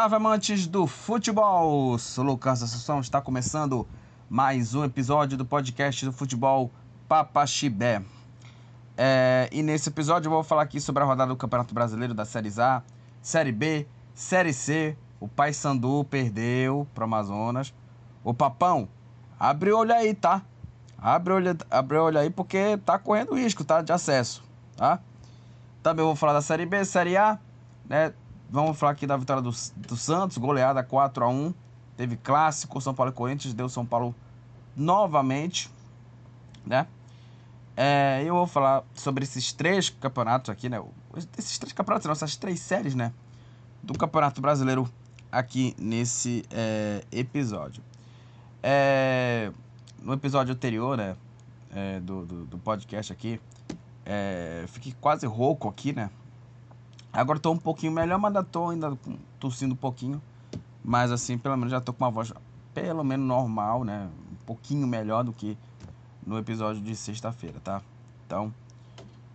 Salve amantes do futebol! Sou Lucas Assunção, está começando mais um episódio do podcast do futebol Papaxibé. É, e nesse episódio eu vou falar aqui sobre a rodada do Campeonato Brasileiro da Série A, Série B, Série C. O Paysandu perdeu para o Amazonas. O Papão, abre olho aí, tá? Abre olho, abre olho aí porque tá correndo risco, tá? De acesso, tá? Também vou falar da Série B, Série A, né? Vamos falar aqui da vitória do, do Santos, goleada 4 a 1 Teve clássico, São Paulo e Corinthians, deu São Paulo novamente, né? É, eu vou falar sobre esses três campeonatos aqui, né? Esses três campeonatos, não, essas três séries, né? Do Campeonato Brasileiro aqui nesse é, episódio. É, no episódio anterior, né? É, do, do, do, podcast aqui, é, fiquei quase rouco aqui, né? Agora estou um pouquinho melhor, mas ainda tô ainda tossindo um pouquinho. Mas assim, pelo menos já estou com uma voz pelo menos normal, né? Um pouquinho melhor do que no episódio de sexta-feira, tá? Então,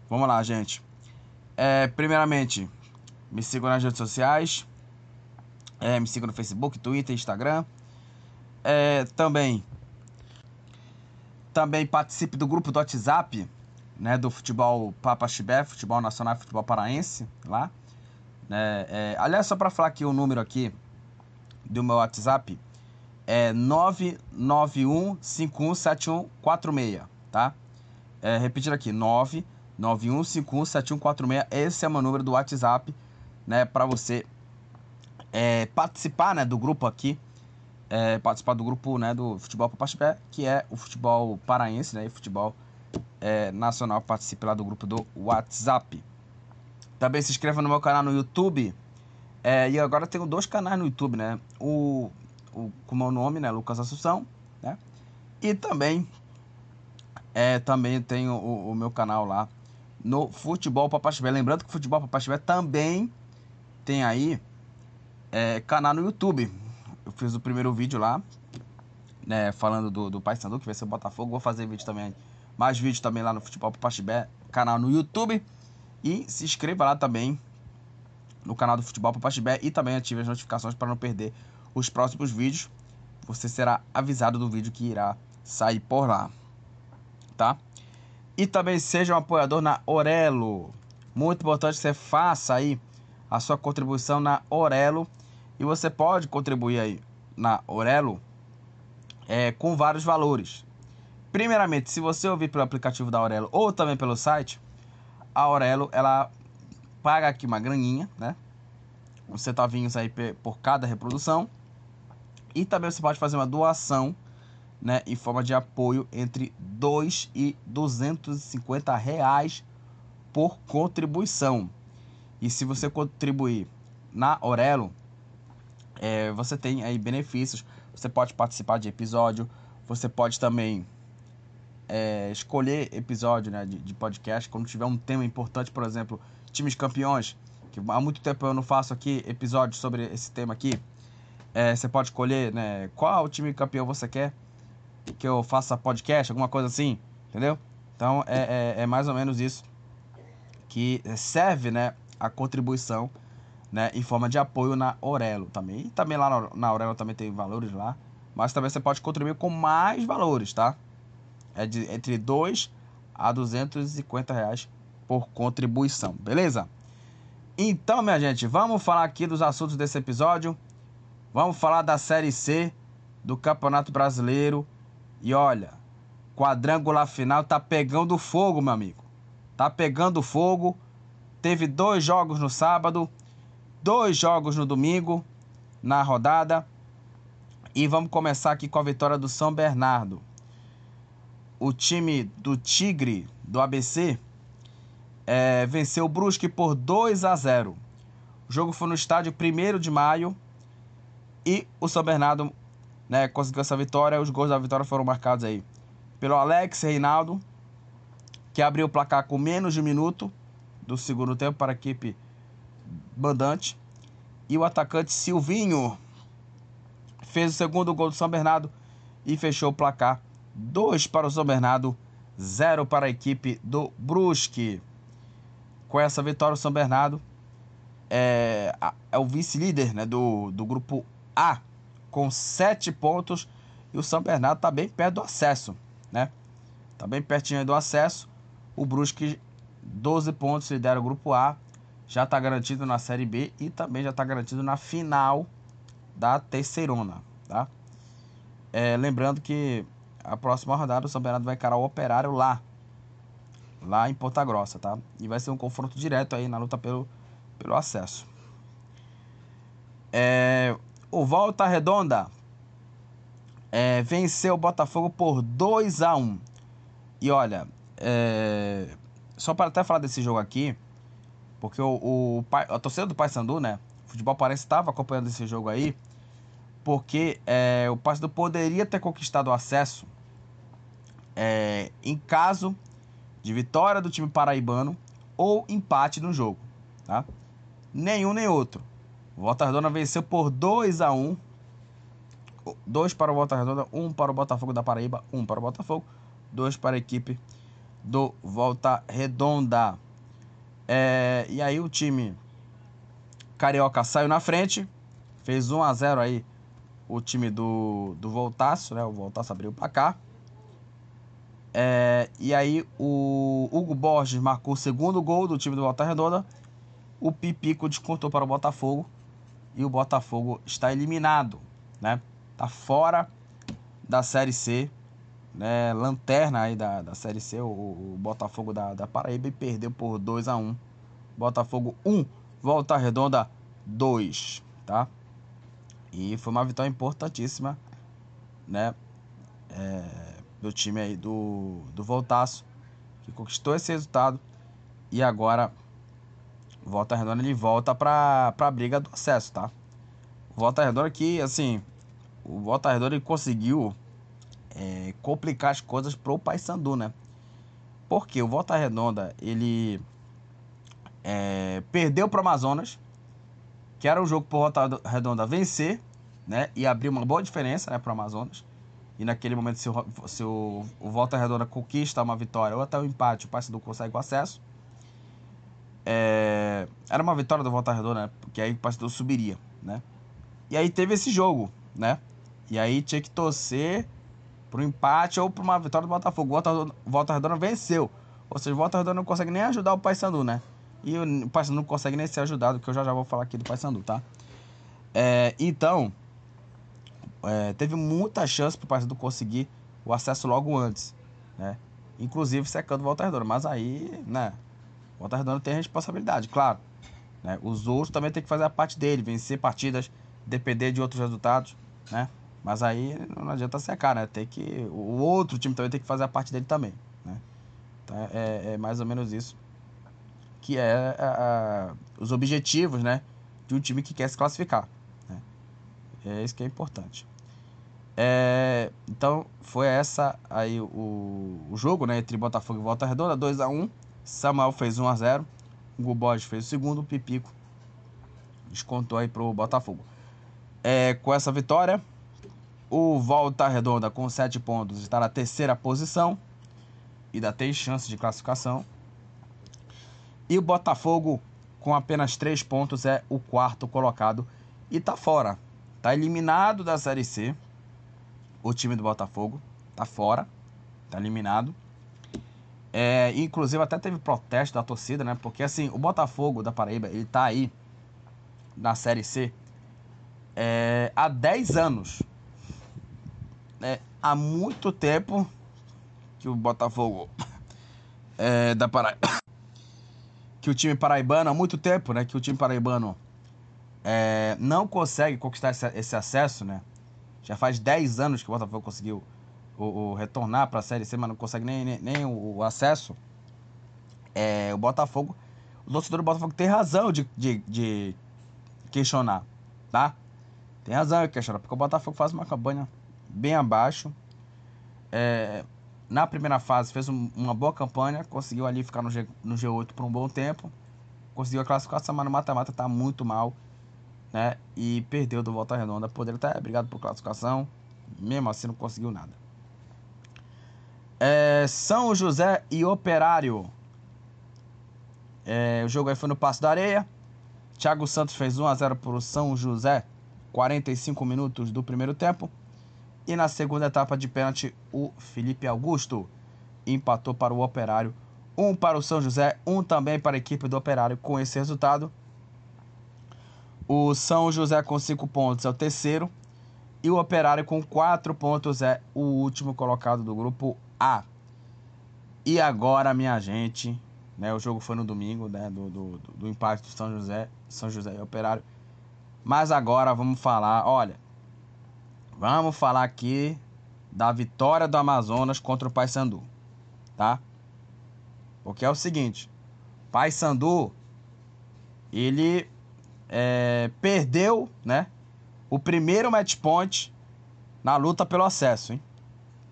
vamos lá, gente. É, primeiramente, me sigam nas redes sociais. É, me sigam no Facebook, Twitter, Instagram. É, também, também participe do grupo do WhatsApp né, do futebol Papa Chibé, futebol nacional, futebol paraense, lá. É, é, aliás, só para falar aqui o número aqui do meu WhatsApp, é 991517146, tá? É, repetindo aqui, 991517146, esse é o meu número do WhatsApp, né, para você é, participar, né, do grupo aqui, é, participar do grupo, né, do futebol Papa Chibé, que é o futebol paraense, né, e futebol é, nacional participe lá do grupo do WhatsApp. Também se inscreva no meu canal no YouTube. É, e agora tenho dois canais no YouTube, né? O, o com o meu nome, né? Lucas Assunção, né? E também, é, também tenho o, o meu canal lá no Futebol Papaxibé. Lembrando que o Futebol Papaxibé também tem aí é, canal no YouTube. Eu fiz o primeiro vídeo lá, né? Falando do, do Paysandu, que vai ser o Botafogo. Vou fazer vídeo também mais vídeos também lá no Futebol Papaxibé, canal no YouTube. E se inscreva lá também no canal do Futebol Papaxibé e também ative as notificações para não perder os próximos vídeos. Você será avisado do vídeo que irá sair por lá, tá? E também seja um apoiador na Orelo. Muito importante que você faça aí a sua contribuição na Orelo. E você pode contribuir aí na Orelo é, com vários valores. Primeiramente, se você ouvir pelo aplicativo da Aurelo ou também pelo site, a Aurelo ela paga aqui uma graninha, né? Uns centavinhos aí por cada reprodução. E também você pode fazer uma doação, né, em forma de apoio entre 2 e 250 reais por contribuição. E se você contribuir na Aurelo, é, você tem aí benefícios. Você pode participar de episódio, você pode também é, escolher episódio né, de, de, podcast quando tiver um tema importante, por exemplo, times campeões, que há muito tempo eu não faço aqui episódios sobre esse tema aqui. É, você pode escolher né, qual time campeão você quer que eu faça podcast, alguma coisa assim, entendeu? Então é, é, é mais ou menos isso que serve né, a contribuição né, em forma de apoio na Orelo também. E também lá na, na Orelo também tem valores lá, mas também você pode contribuir com mais valores, tá? É de entre 2 a 250 reais por contribuição, beleza? Então, minha gente, vamos falar aqui dos assuntos desse episódio. Vamos falar da Série C do Campeonato Brasileiro. E olha, quadrangular final tá pegando fogo, meu amigo. Tá pegando fogo. Teve dois jogos no sábado, dois jogos no domingo na rodada. E vamos começar aqui com a vitória do São Bernardo o time do Tigre do ABC é, venceu o Brusque por 2 a 0. O jogo foi no estádio 1 de maio e o São Bernardo né, conseguiu essa vitória. Os gols da vitória foram marcados aí pelo Alex Reinaldo, que abriu o placar com menos de um minuto do segundo tempo para a equipe mandante. E o atacante Silvinho fez o segundo gol do São Bernardo e fechou o placar 2 para o São Bernardo, 0 para a equipe do Brusque. Com essa vitória, o São Bernardo é, é o vice-líder né, do, do grupo A, com 7 pontos. E o São Bernardo está bem perto do acesso, né? Tá bem pertinho do acesso. O Brusque, 12 pontos, lidera o grupo A. Já está garantido na Série B e também já está garantido na final da Terceirona, tá? É, lembrando que a próxima rodada o São Bernardo vai encarar o Operário lá, lá em Ponta Grossa, tá? E vai ser um confronto direto aí na luta pelo, pelo acesso. É, o Volta Redonda é, venceu o Botafogo por 2 a 1 E olha, é, só para até falar desse jogo aqui, porque o, o a torcida do Paysandu, né? O futebol parece estava acompanhando esse jogo aí, porque é, o Paysandu poderia ter conquistado o acesso é, em caso de vitória do time paraibano ou empate no jogo, tá? Nenhum nem outro. Volta Redonda venceu por 2 a 1 2 para o Volta Redonda, 1 um para o Botafogo da Paraíba, 1 um para o Botafogo, 2 para a equipe do Volta Redonda. É, e aí o time carioca saiu na frente, fez 1 a 0 aí o time do, do Voltaço, né? O Voltaço abriu para cá. É, e aí o Hugo Borges marcou o segundo gol do time do Volta Redonda. O Pipico descontou para o Botafogo. E o Botafogo está eliminado, né? Tá fora da Série C. Né? Lanterna aí da, da Série C, o, o Botafogo da, da Paraíba. E perdeu por 2 a 1 Botafogo 1, Volta Redonda 2, tá? E foi uma vitória importantíssima, né? É do time aí do, do Voltaço, que conquistou esse resultado. E agora, Volta Redonda ele volta para a briga do acesso, tá? Volta Redonda que, assim, o Volta Redonda ele conseguiu é, complicar as coisas pro Paysandu, né? Porque o Volta Redonda, ele é, perdeu pro Amazonas, que era um jogo pro Volta Redonda vencer, né? E abrir uma boa diferença, né, pro Amazonas. E naquele momento, se o, se o, o Volta Redonda conquista uma vitória ou até o um empate, o Paysandu consegue o acesso. É, era uma vitória do Volta Redonda, né? Porque aí o Paysandu subiria, né? E aí teve esse jogo, né? E aí tinha que torcer para um empate ou para uma vitória do Botafogo. O Volta, Volta Redonda venceu. Ou seja, o Volta Redonda não consegue nem ajudar o Paysandu, né? E o Paysandu não consegue nem ser ajudado, que eu já já vou falar aqui do Paysandu, tá? É, então, é, teve muita chance para o Paysandu conseguir o acesso logo antes, né? Inclusive secando o Volta Redonda, mas aí, né? O Volta Redonda tem responsabilidade, claro. Né? Os outros também tem que fazer a parte dele, vencer partidas, depender de outros resultados, né? Mas aí não adianta secar, né? Tem que o outro time também tem que fazer a parte dele também, né? Então é, é mais ou menos isso que é a, a, os objetivos, né? De um time que quer se classificar. Né? É isso que é importante. É, então foi essa aí o, o jogo né, entre Botafogo e Volta Redonda, 2 a 1 Samuel fez 1 a 0 O Gubode fez o segundo, o Pipico descontou aí pro Botafogo. É, com essa vitória, o Volta Redonda com 7 pontos está na terceira posição e ainda tem chance de classificação. E o Botafogo com apenas 3 pontos é o quarto colocado e está fora. Está eliminado da Série C o time do Botafogo. Tá fora. Tá eliminado. É, inclusive até teve protesto da torcida, né? Porque assim, o Botafogo da Paraíba, ele tá aí na Série C é, há 10 anos. É, há muito tempo que o Botafogo é, da Paraíba. Que o time paraibano, há muito tempo, né? Que o time paraibano é, não consegue conquistar esse, esse acesso, né? Já faz 10 anos que o Botafogo conseguiu o, o retornar para a Série C, mas não consegue nem, nem, nem o, o, acesso. É, o Botafogo, o torcedor do Botafogo tem razão de, de, de questionar, tá? Tem razão de questionar, porque o Botafogo faz uma campanha bem abaixo. É, na primeira fase fez um, uma boa campanha, conseguiu ali ficar no, G, no G8 por um bom tempo. Conseguiu a classificação, mas no mata-mata tá muito mal né? E perdeu do Volta Redonda. Poderia ter brigado por classificação, mesmo assim não conseguiu nada. É, São José e Operário. É, o jogo aí foi no Passo da Areia. Thiago Santos fez 1 a 0 para o São José, 45 minutos do primeiro tempo. E na segunda etapa de pênalti, o Felipe Augusto empatou para o Operário. Um para o São José, um também para a equipe do Operário. Com esse resultado, o São José com 5 pontos é o terceiro. E o Operário com 4 pontos é o último colocado do grupo A. E agora, minha gente, né, o jogo foi no domingo, né, do, do, do empate do São José, São José e Operário. Mas agora vamos falar, olha, vamos falar aqui da vitória do Amazonas contra o Paysandu, tá? Porque é o seguinte, Paysandu, ele é, perdeu, né, o primeiro match point na luta pelo acesso, hein?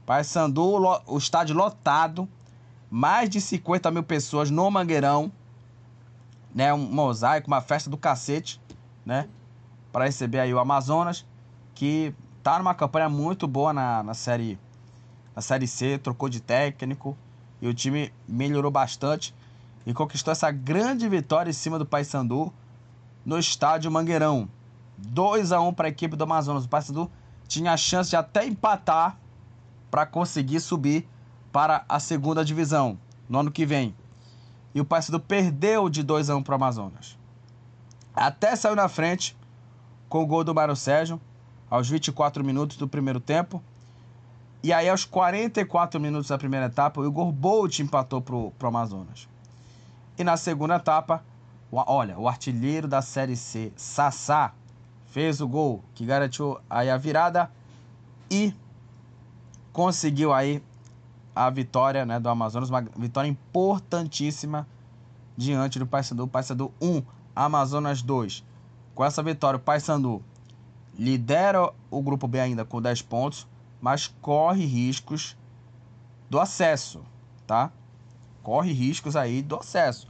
Paysandu, o estádio lotado, mais de 50 mil pessoas no Mangueirão, né? Um mosaico, uma festa do cacete, né? Para receber aí o Amazonas, que tá numa campanha muito boa na, na série na série C, trocou de técnico e o time melhorou bastante e conquistou essa grande vitória em cima do Paysandu no estádio Mangueirão. 2 a 1 para a equipe do Amazonas. O Paysandu tinha a chance de até empatar para conseguir subir para a segunda divisão no ano que vem. E o Paysandu perdeu de 2 a 1 para o Amazonas. Até saiu na frente com o gol do Mário Sérgio aos 24 minutos do primeiro tempo. E aí, aos 44 minutos da primeira etapa, o Igor Bolt empatou para o Amazonas. E na segunda etapa, olha, o artilheiro da Série C, Sassá, fez o gol que garantiu aí a virada e conseguiu aí a vitória né, do Amazonas, uma vitória importantíssima diante do Paysandu. Paysandu 1, Amazonas 2. Com essa vitória, o Paysandu lidera o grupo B ainda com 10 pontos, mas corre riscos do acesso, tá? Corre riscos aí do acesso,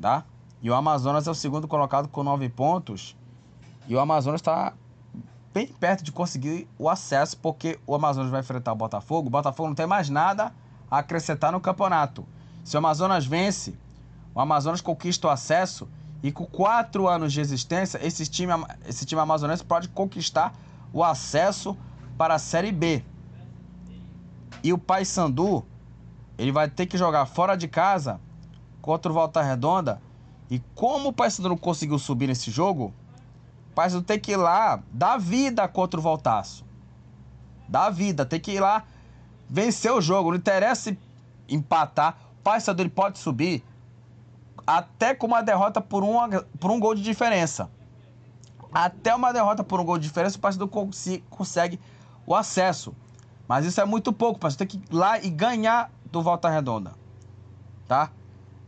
tá? E o Amazonas é o segundo colocado com 9 pontos. E o Amazonas está bem perto de conseguir o acesso, porque o Amazonas vai enfrentar o Botafogo. O Botafogo não tem mais nada a acrescentar no campeonato. Se o Amazonas vence, o Amazonas conquista o acesso e com quatro anos de existência, esse time, esse time amazonense pode conquistar o acesso para a Série B. E o Paysandu, ele vai ter que jogar fora de casa contra o Volta Redonda. E como o Paysandu não conseguiu subir nesse jogo, Paysandu tem que ir lá dar vida contra o Voltaço. Dar vida, tem que ir lá vencer o jogo. Não interessa empatar. O Paysandu ele pode subir até com uma derrota por, um por um gol de diferença. Até uma derrota por um gol de diferença, o Paysandu consegue o acesso. Mas isso é muito pouco, o tem que ir lá e ganhar do Volta Redonda. Tá?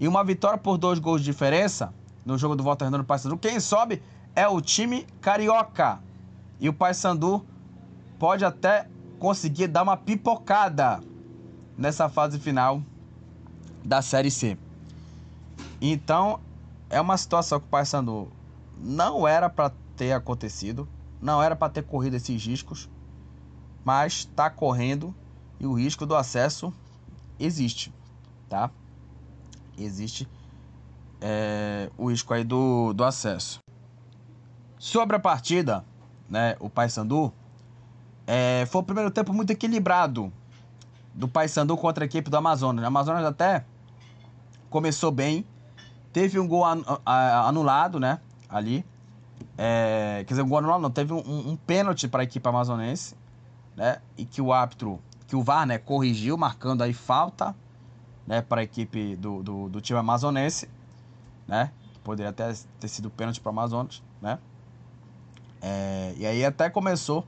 E uma vitória por dois gols de diferença no jogo do Volta Redonda do Paysandu, quem sobe é o time carioca. E o Paysandu pode até conseguir dar uma pipocada nessa fase final da Série C. Então, é uma situação que o Paysandu não era para ter acontecido, não era para ter corrido esses riscos, mas está correndo e o risco do acesso existe, tá? Existe é, o risco aí do, do acesso. Sobre a partida, né, o Paysandu, é, foi o primeiro tempo muito equilibrado do Paysandu contra a equipe do Amazonas. O Amazonas até começou bem, teve um gol anulado, né, ali. É, quer dizer, um gol anulado não, teve um, um pênalti para a equipe amazonense, né, e que o árbitro, que o VAR, né, corrigiu, marcando aí falta, né, para a equipe do, do, do time amazonense, né, poderia até ter sido pênalti para o Amazonas, né. É, e aí até começou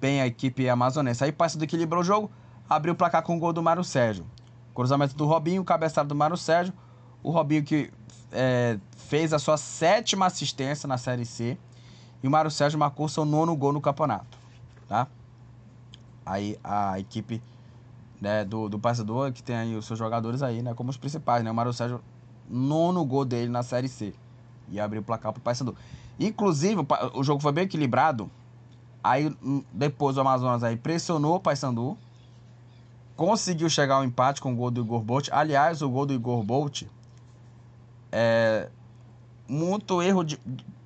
bem a equipe amazonense. Aí passa do equilibrou o jogo, abriu o placar com o gol do Mário Sérgio. Cruzamento do Robinho, cabeçada do Mário Sérgio. O Robinho que é, fez a sua sétima assistência na Série C. E o Mário Sérgio marcou seu nono gol no campeonato. Tá? Aí a equipe né, do, do Passador, que tem aí os seus jogadores aí, né? Como os principais, né? O Mário Sérgio, nono gol dele na Série C. E abriu o placar pro Paysandu. Inclusive, o jogo foi bem equilibrado. Aí hum, depois o Amazonas aí pressionou o Paysandu. Conseguiu chegar ao empate com o gol do Igor Bolt. Aliás, o gol do Igor Bolt é, muito erro de.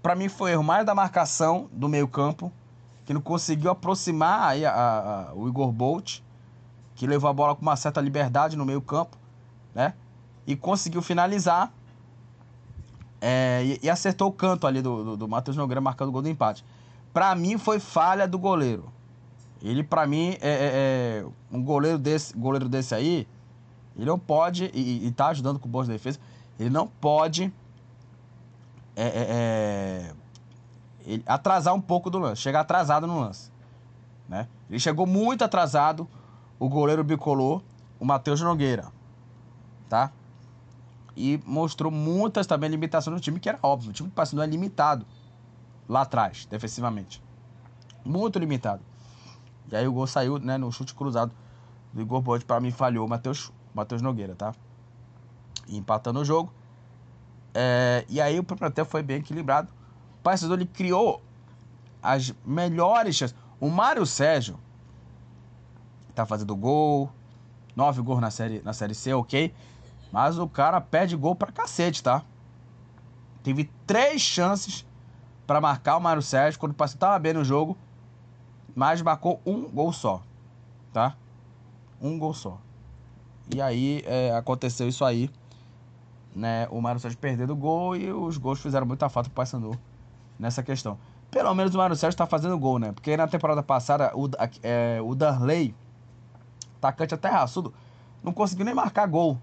Pra mim foi erro mais da marcação do meio-campo, que não conseguiu aproximar aí a, a, o Igor Bolt, que levou a bola com uma certa liberdade no meio-campo, né? E conseguiu finalizar. É, e, e, acertou o canto ali do, do, do Matheus Nogueira marcando o gol do empate. Pra mim foi falha do goleiro. Ele, pra mim, é, é, é um goleiro desse, goleiro desse aí, ele não pode, e, e tá ajudando com boas defesas, ele não pode é, é, é, ele atrasar um pouco do lance, chegar atrasado no lance. Né? Ele chegou muito atrasado, o goleiro bicolor, o Matheus Nogueira. Tá? E mostrou muitas também limitações no time, que era óbvio. O time do Paysandu é limitado lá atrás, defensivamente. Muito limitado. E aí o gol saiu né, no chute cruzado do Igor Bote. Para mim falhou o Matheus, Matheus Nogueira, tá? E empatando o jogo. É, e aí o tempo foi bem equilibrado. O Paysandu ele criou as melhores chances. O Mário Sérgio tá fazendo gol, nove gols na série, na série C, ok. Mas o cara perde gol pra cacete, tá? Teve três chances para marcar o Mário Sérgio quando o tava bem no jogo, mas marcou um gol só, tá? Um gol só. E aí é, aconteceu isso aí né, o Mário Sérgio perdendo o gol e os gols fizeram muita falta pro Paysandu nessa questão. Pelo menos o Mário Sérgio tá fazendo gol, né? Porque na temporada passada o, é, o Darley, atacante até raçudo, não conseguiu nem marcar gol.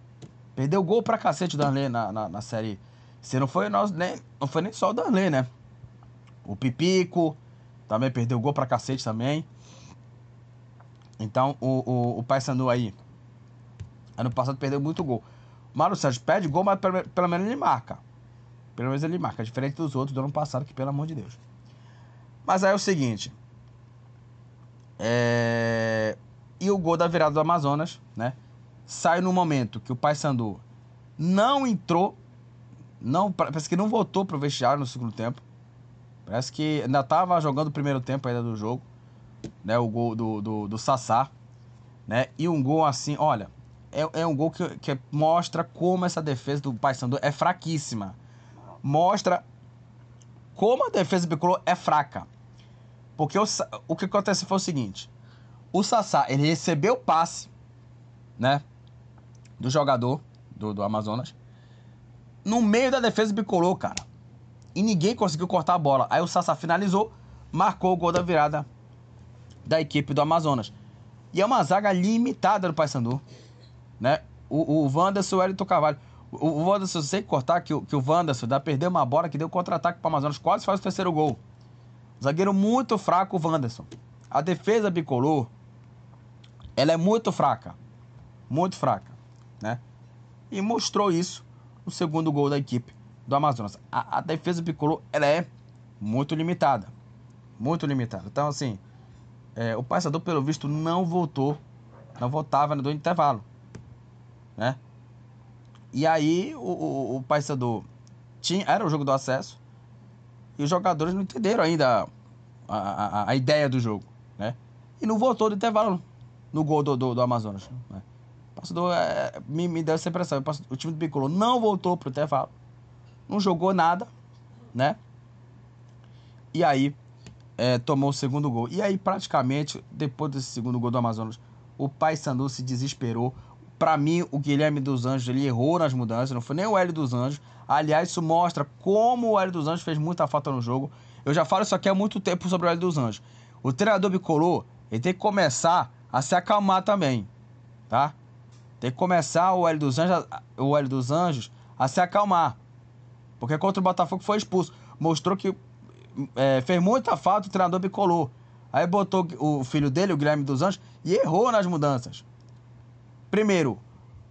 Perdeu gol pra cacete o Darley na, na, na série. Se não foi nós, nem, não foi nem só o Darley, né? O Pipico também perdeu gol pra cacete também. Então o, o, o Paysandu aí, ano passado perdeu muito gol. Mário Sérgio pede gol, mas pelo, pelo menos ele marca. Pelo menos ele marca, diferente dos outros do ano passado, que pelo amor de Deus. Mas aí é o seguinte. É... E o gol da virada do Amazonas, né? Sai no momento que o Paysandu não entrou, não, parece que não voltou pro vestiário no segundo tempo. Parece que ainda tava jogando o primeiro tempo ainda do jogo, né? O gol do, do, do Sassá, né? E um gol assim, olha, é, é um gol que, que mostra como essa defesa do Paysandu é fraquíssima. Mostra como a defesa do Bicolor é fraca. Porque o, o que acontece foi o seguinte. O Sassá, ele recebeu o passe, né? Do jogador do, do Amazonas. No meio da defesa bicolor, cara. E ninguém conseguiu cortar a bola. Aí o Sassá finalizou, marcou o gol da virada da equipe do Amazonas. E é uma zaga limitada do Paysandu né? O, o Wanderson e o Elton Carvalho. O, o Wanderson, sem cortar, que, que o Wanderson dá perder uma bola que deu contra-ataque para o Amazonas, quase faz o terceiro gol. Zagueiro muito fraco, o Wanderson. A defesa bicolor, ela é muito fraca. Muito fraca, né? E mostrou isso no segundo gol da equipe do Amazonas. A, a defesa bicolor, ela é muito limitada. Muito limitada. Então, assim, é, o passador, pelo visto, não voltou. Não voltava no intervalo né? E aí o, o, o Paysandu tinha, era o jogo do acesso e os jogadores não entenderam ainda a, a, a ideia do jogo, né? E não voltou do intervalo no gol do, do, do Amazonas. Né? O Paysandu é, me, me deu essa impressão. O time do Bicolor não voltou pro intervalo, não jogou nada, né? E aí é, tomou o segundo gol. E aí praticamente, depois desse segundo gol do Amazonas, o Paysandu se desesperou. Para mim, o Guilherme dos Anjos ele errou nas mudanças, não foi nem o Hélio dos Anjos. Aliás, isso mostra como o Hélio dos Anjos fez muita falta no jogo. Eu já falo isso aqui há muito tempo sobre o Hélio dos Anjos. O treinador bicolor, ele tem que começar a se acalmar também, tá? Tem que começar o Hélio dos Anjos, o Hélio dos Anjos a se acalmar. Porque contra o Botafogo foi expulso. Mostrou que é, fez muita falta o treinador bicolor. Aí botou o filho dele, o Guilherme dos Anjos, e errou nas mudanças. Primeiro,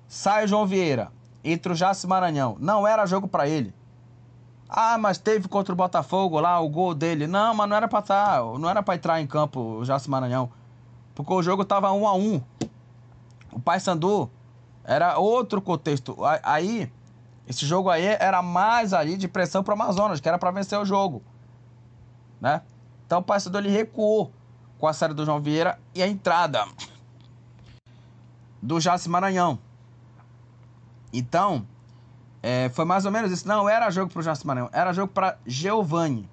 sai o João Vieira, entra o Jace Maranhão. Não era jogo para ele. Ah, mas teve contra o Botafogo lá o gol dele. Não, mas não era pra estar, tá, não era para entrar em campo o Jace Maranhão. Porque o jogo tava um a um. O Paysandu era outro contexto. Aí, esse jogo aí era mais ali de pressão pro Amazonas, que era para vencer o jogo. Né? Então o Paysandu ele recuou com a série do João Vieira e a entrada do Jace Maranhão. Então, É, foi mais ou menos isso. Não era jogo pro Jasper Maranhão, era jogo para Giovanni.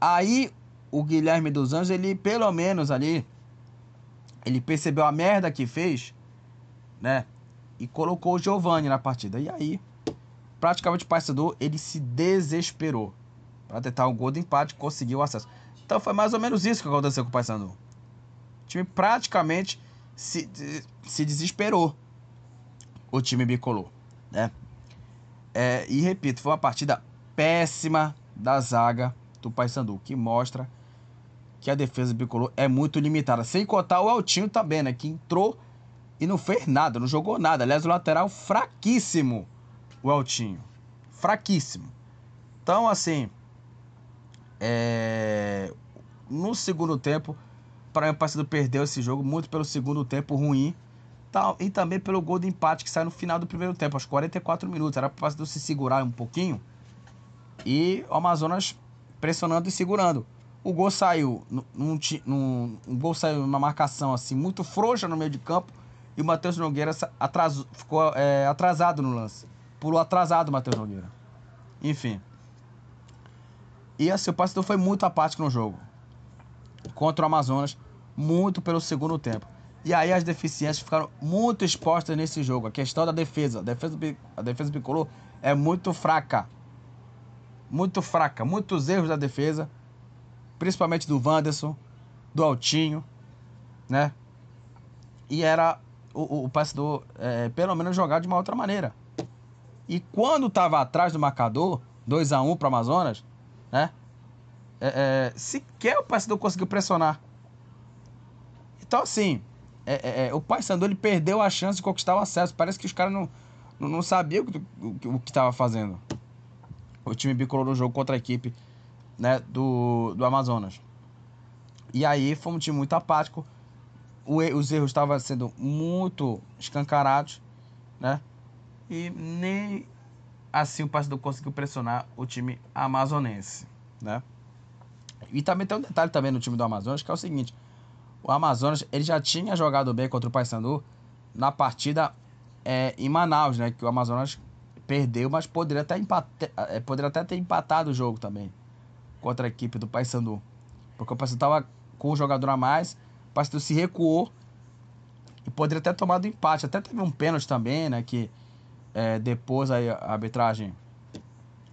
Aí o Guilherme dos Anjos, ele pelo menos ali, ele percebeu a merda que fez, né? E colocou o Giovanni na partida. E aí, praticamente o Paysandu, ele se desesperou para tentar um gol de empate, conseguiu o acesso. Então foi mais ou menos isso que aconteceu com o Paysandu. O time praticamente se, se desesperou. O time bicolor, né? É, e repito, foi uma partida péssima da zaga do Paysandu, que mostra que a defesa bicolor é muito limitada. Sem contar o Altinho também, né? Que entrou e não fez nada, não jogou nada. Aliás, o lateral fraquíssimo, o Altinho. Fraquíssimo. Então, assim, é... no segundo tempo, para o Paysandu perdeu esse jogo muito pelo segundo tempo ruim tal, e também pelo gol de empate que sai no final do primeiro tempo, aos 44 minutos. Era para se segurar um pouquinho e o Amazonas pressionando e segurando. O gol saiu num, num, um gol saiu numa marcação assim muito frouxa no meio de campo e o Matheus Nogueira atrasou, ficou é, atrasado no lance. Pulou atrasado o Matheus Nogueira. Enfim. E assim, o Paysandu foi muito apático no jogo. Contra o Amazonas, muito pelo segundo tempo. E aí as deficiências ficaram muito expostas nesse jogo. A questão da defesa. A defesa, a defesa bicolor é muito fraca. Muito fraca. Muitos erros da defesa. Principalmente do Wanderson, do Altinho, né? E era o, o, o é, pelo menos, jogar de uma outra maneira. E quando estava atrás do marcador, 2 a 1 um para Amazonas, né? É, é, sequer o passador conseguiu pressionar. Então, assim, é, é, é, o Paysandu ele perdeu a chance de conquistar o acesso. Parece que os caras não, não, não sabiam o que estava fazendo. O time bicolor no jogo contra a equipe né, do, do Amazonas. E aí foi um time muito apático. O, os erros estavam sendo muito escancarados, né? E nem assim o Paysandu conseguiu pressionar o time amazonense, né? E também tem um detalhe também no time do Amazonas, que é o seguinte o Amazonas ele já tinha jogado bem contra o Paysandu na partida é, em Manaus, né? Que o Amazonas perdeu, mas poderia até, empate, é, poderia até ter empatado o jogo também contra a equipe do Paysandu. Porque o Paysandu estava com um jogador a mais, o Paysandu se recuou e poderia ter tomado empate. Até teve um pênalti também, né? Que é, depois aí a arbitragem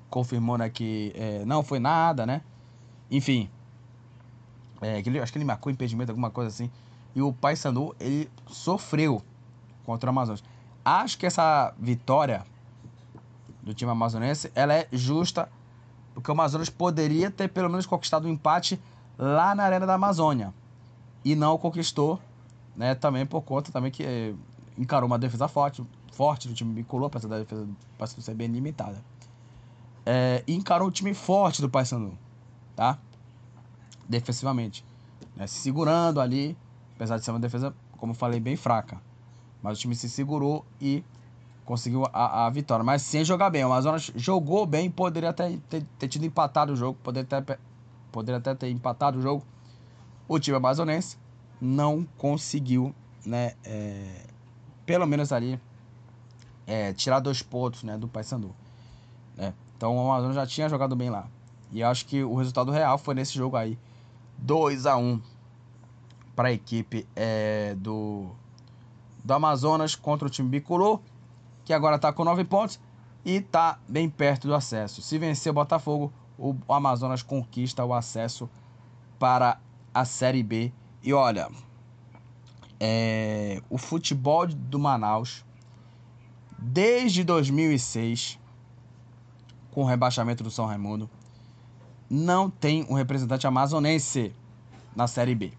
confirmou né, que é, não foi nada, né? Enfim, é, que ele, acho que ele marcou impedimento, alguma coisa assim. E o Paysandu, ele sofreu contra o Amazonas. Acho que essa vitória do time amazonense, ela é justa, porque o Amazonas poderia ter pelo menos conquistado um empate lá na Arena da Amazônia. E não conquistou, né, também por conta também que é, encarou uma defesa forte, forte do time bicolor, apesar da defesa do ser bem limitada. É, encarou um time forte do Paysandu, tá? defensivamente. Né? Se segurando ali, apesar de ser uma defesa, como falei, bem fraca. Mas o time se segurou e conseguiu a, a vitória. Mas sem jogar bem. O Amazonas jogou bem, poderia até ter, ter tido empatado o jogo, poderia até, poderia até ter empatado o jogo. O time amazonense não conseguiu, né, é, pelo menos ali, é, tirar dois pontos né, do Paysandu. Né? Então o Amazonas já tinha jogado bem lá. E acho que o resultado real foi nesse jogo aí. 2 a 1 para a equipe é, do, do Amazonas contra o time bicolor, que agora está com 9 pontos e está bem perto do acesso. Se vencer o Botafogo, o Amazonas conquista o acesso para a Série B. E olha, é, o futebol do Manaus, desde 2006, com o rebaixamento do São Raimundo, não tem um representante amazonense na Série B,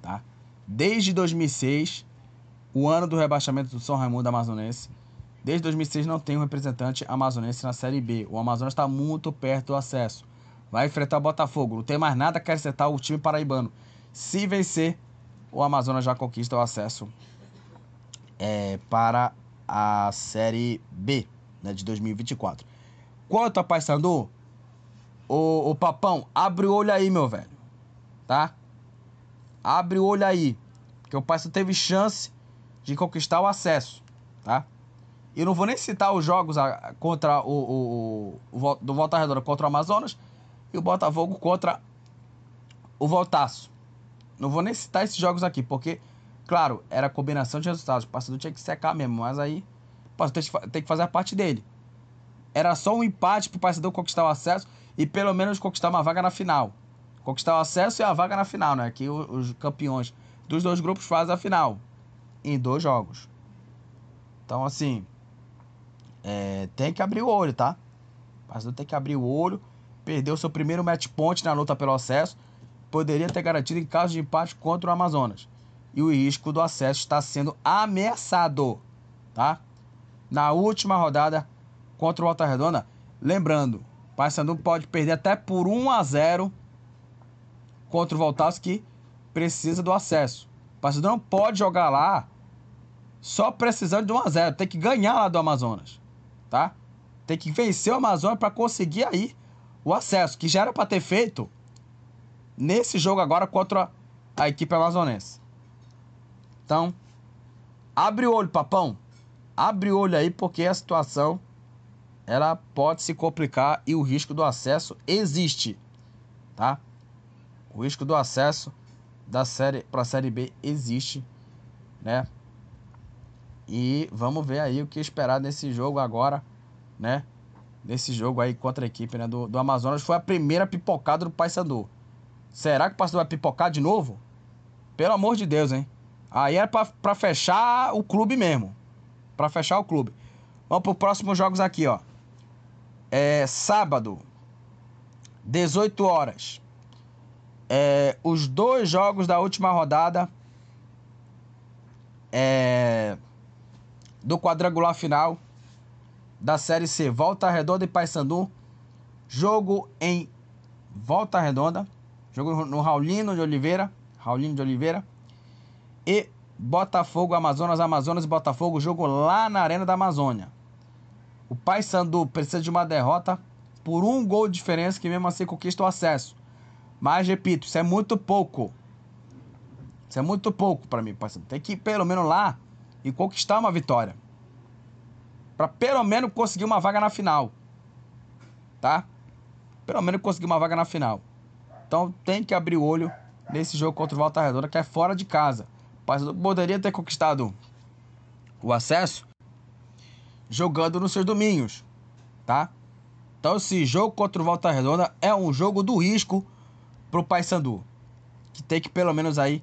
tá? Desde 2006, o ano do rebaixamento do São Raimundo Amazonense, desde 2006 não tem um representante amazonense na Série B. O Amazonas está muito perto do acesso. Vai enfrentar o Botafogo. Não tem mais nada que acertar o time paraibano. Se vencer, o Amazonas já conquista o acesso é, para a Série B né, de 2024. Quanto a Paysandu, Ô, ô Papão, abre o olho aí, meu velho. Tá? Abre o olho aí. Porque o Paysandu teve chance de conquistar o acesso. Tá? E não vou nem citar os jogos contra o, o, o, do Volta Redonda contra o Amazonas e o Botafogo contra o Voltaço. Não vou nem citar esses jogos aqui, porque, claro, era combinação de resultados. O passador tinha que secar mesmo, mas aí o passador tem que fazer a parte dele. Era só um empate pro passador conquistar o acesso e pelo menos conquistar uma vaga na final. Conquistar o acesso e a vaga na final, né? Que os campeões dos dois grupos fazem a final em dois jogos. Então, assim, é, tem que abrir o olho, tá? O passador tem que abrir o olho. Perdeu seu primeiro match point na luta pelo acesso. Poderia ter garantido em caso de empate contra o Amazonas. E o risco do acesso está sendo ameaçado, tá? Na última rodada contra o Volta Redonda, lembrando, o Paysandu pode perder até por 1 a 0 contra o Voltaço que precisa do acesso. O Paysandu não pode jogar lá só precisando de 1 a 0, tem que ganhar lá do Amazonas, tá? Tem que vencer o Amazonas para conseguir aí o acesso, que já era para ter feito nesse jogo agora contra a equipe amazonense. Então, abre o olho, papão. Abre o olho aí porque a situação ela pode se complicar e o risco do acesso existe, tá? O risco do acesso da série para a série B existe, né? E vamos ver aí o que esperar nesse jogo agora, né? Nesse jogo aí contra a equipe né? do, do Amazonas. Foi a primeira pipocada do Paysandu. Será que o Paysandu vai pipocar de novo? Pelo amor de Deus, hein? Aí é pra, pra fechar o clube mesmo. Pra fechar o clube. Vamos pro próximo jogos aqui, ó. É sábado, 18 horas. É, os dois jogos da última rodada. É do quadrangular final da Série C. Volta Redonda e Paysandu. Jogo em Volta Redonda. Jogo no Raulino de Oliveira. Raulino de Oliveira. E Botafogo, Amazonas, Amazonas e Botafogo. Jogo lá na Arena da Amazônia. O Paysandu precisa de uma derrota por um gol de diferença que mesmo assim conquista o acesso. Mas, repito, isso é muito pouco. Isso é muito pouco para mim, Paysandu. Tem que ir pelo menos lá e conquistar uma vitória. Para pelo menos conseguir uma vaga na final. Tá? Pelo menos conseguir uma vaga na final. Então tem que abrir o olho nesse jogo contra o Volta Redonda, que é fora de casa. Poderia ter conquistado o acesso jogando nos seus domínios, tá? Então esse jogo contra o Volta Redonda é um jogo do risco pro Paysandu, que tem que pelo menos aí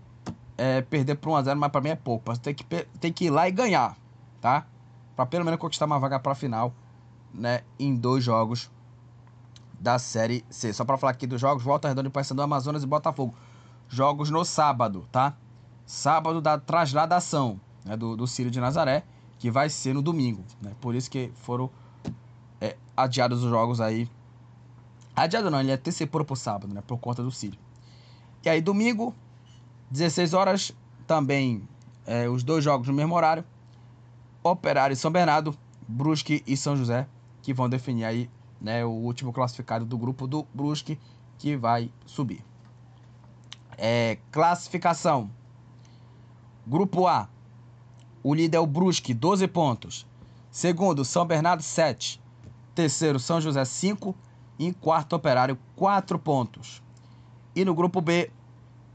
é, perder por 1x0, mas pra mim é pouco. Tem que, tem que ir lá e ganhar, tá? Pra pelo menos conquistar uma vaga pra final, né? Em dois jogos da Série C. Só pra falar aqui dos jogos, Volta Redonda e Paysandu, Amazonas e Botafogo. Jogos no sábado, tá? Sábado da trasladação né, do, do Círio de Nazaré, que vai ser no domingo, né? Por isso que foram é, adiados os jogos aí. Adiado não, ele antecipou pro sábado, né? Por conta do Círio. E aí, domingo, 16 horas, também é, os dois jogos no mesmo horário. Operário e São Bernardo, Brusque e São José, que vão definir aí né, o último classificado do grupo do Brusque, que vai subir. É, classificação. Grupo A. O líder é o Brusque, 12 pontos. Segundo, São Bernardo, 7. Terceiro, São José, 5. E quarto, Operário, 4 pontos. E no grupo B,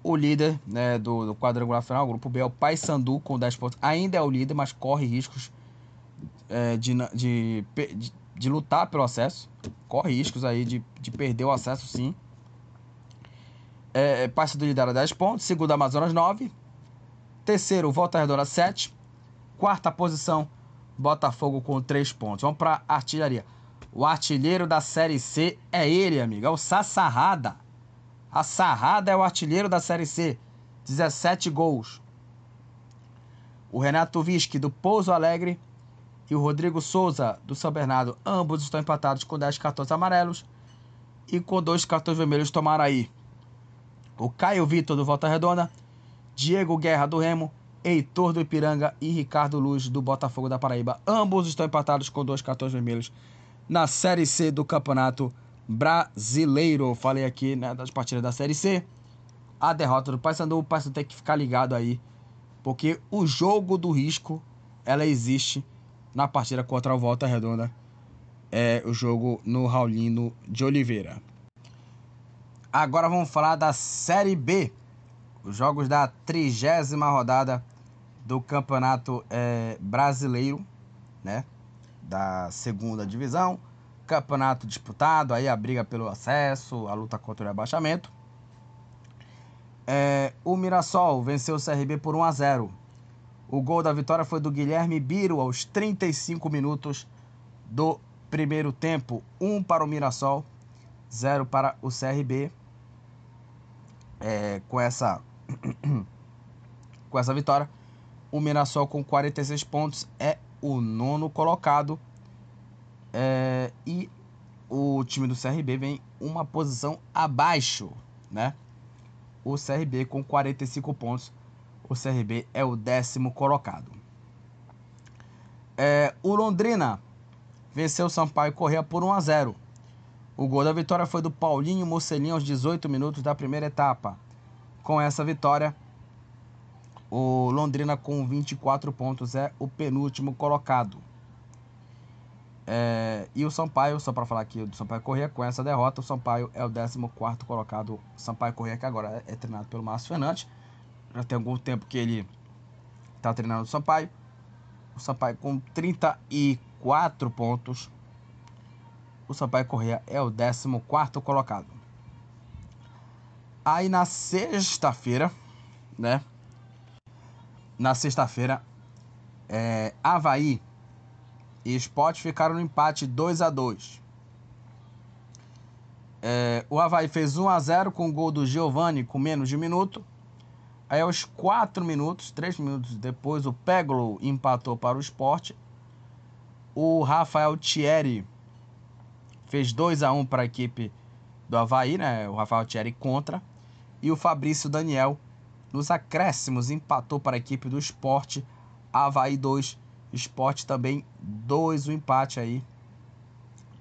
o líder né, do, do, quadrangular final, o grupo B, é o Paysandu com 10 pontos. Ainda é o líder, mas corre riscos é, de, de, de, de, lutar pelo acesso. Corre riscos aí de, de perder o acesso, sim. É, Paysandu lidera 10 pontos. Segundo, Amazonas, 9. Terceiro, Volta Redonda, 7. Quarta posição, Botafogo com 3 pontos. Vamos para artilharia. O artilheiro da Série C é ele, amigo. É o Sassarrada. A Sarrada é o artilheiro da Série C, 17 gols. O Renato Vischi, do Pouso Alegre, e o Rodrigo Souza, do São Bernardo, ambos estão empatados com 10 cartões amarelos e com dois cartões vermelhos tomaram aí. O Caio Vitor, do Volta Redonda, Diego Guerra, do Remo, Heitor do Ipiranga e Ricardo Luz, do Botafogo da Paraíba. Ambos estão empatados com dois cartões vermelhos na Série C do Campeonato brasileiro. Falei aqui né, das partidas da Série C. A derrota do Paysandu, o Paysandu tem que ficar ligado aí, porque o jogo do risco, ela existe na partida contra o Volta Redonda, é o jogo no Raulino de Oliveira. Agora vamos falar da Série B, os jogos da trigésima rodada do Campeonato é, Brasileiro, né? Da segunda divisão. Campeonato disputado, aí a briga pelo acesso, a luta contra o rebaixamento. É, o Mirassol venceu o CRB por 1 a 0. O gol da vitória foi do Guilherme Biro aos 35 minutos do primeiro tempo. 1 para o Mirassol, 0 para o CRB. É, com essa com essa vitória, o Mirassol com 46 pontos é o nono colocado. É, e o time do CRB vem uma posição abaixo, né? O CRB com 45 pontos. O CRB é o décimo colocado. É, o Londrina venceu o Sampaio Correia por 1 a 0. O gol da vitória foi do Paulinho Mocelinho aos 18 minutos da primeira etapa. Com essa vitória, o Londrina com 24 pontos é o penúltimo colocado. É, e o Sampaio, só para falar aqui do Sampaio Corrêa, com essa derrota, o Sampaio é o 14 colocado. Sampaio Corrêa, que agora é, treinado pelo Márcio Fernandes. Já tem algum tempo que ele está treinando o Sampaio. O Sampaio com 34 pontos. O Sampaio Corrêa é o 14 colocado. Aí na sexta-feira, né? na sexta-feira, é, Havaí e Sport ficaram no empate 2 a 2 é, O Havaí fez 1 a 0 com o gol do Giovani com menos de um minuto. Aí aos 4 minutos, 3 minutos depois, o Peglo empatou para o Sport. O Rafael Thierry fez 2 a 1 para a equipe do Havaí, né? O Rafael Thierry contra. E o Fabrício Daniel nos acréscimos, empatou para a equipe do esporte. Havaí 2, esporte também 2, o empate aí.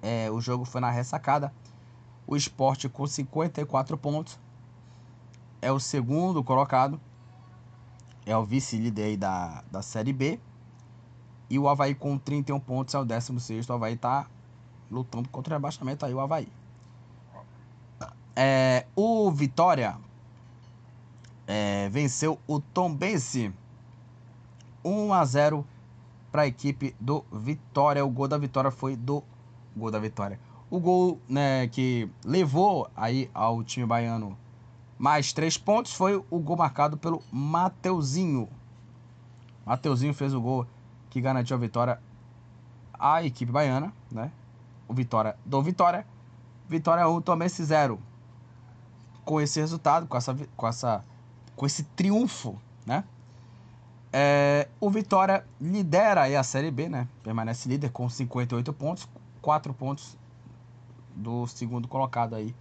É, o jogo foi na ressacada. O esporte com 54 pontos. É o segundo colocado. É o vice-líder da, da Série B. E o Havaí com 31 pontos é o 16. O Havaí tá lutando contra o rebaixamento aí, o Havaí. É, o Vitória é, venceu o Tombense 1 a 0 para a equipe do Vitória. O gol da vitória foi do gol da vitória. O gol né, que levou aí ao time baiano mais três pontos foi o gol marcado pelo Mateuzinho. Mateuzinho fez o gol que garantiu a vitória à equipe baiana, né? O Vitória do Vitória. Vitória 1, Tombense 0. Com esse resultado, com essa, com essa com esse triunfo, né? É, o Vitória lidera aí a Série B, né? Permanece líder com 58 pontos, 4 pontos do segundo colocado aí,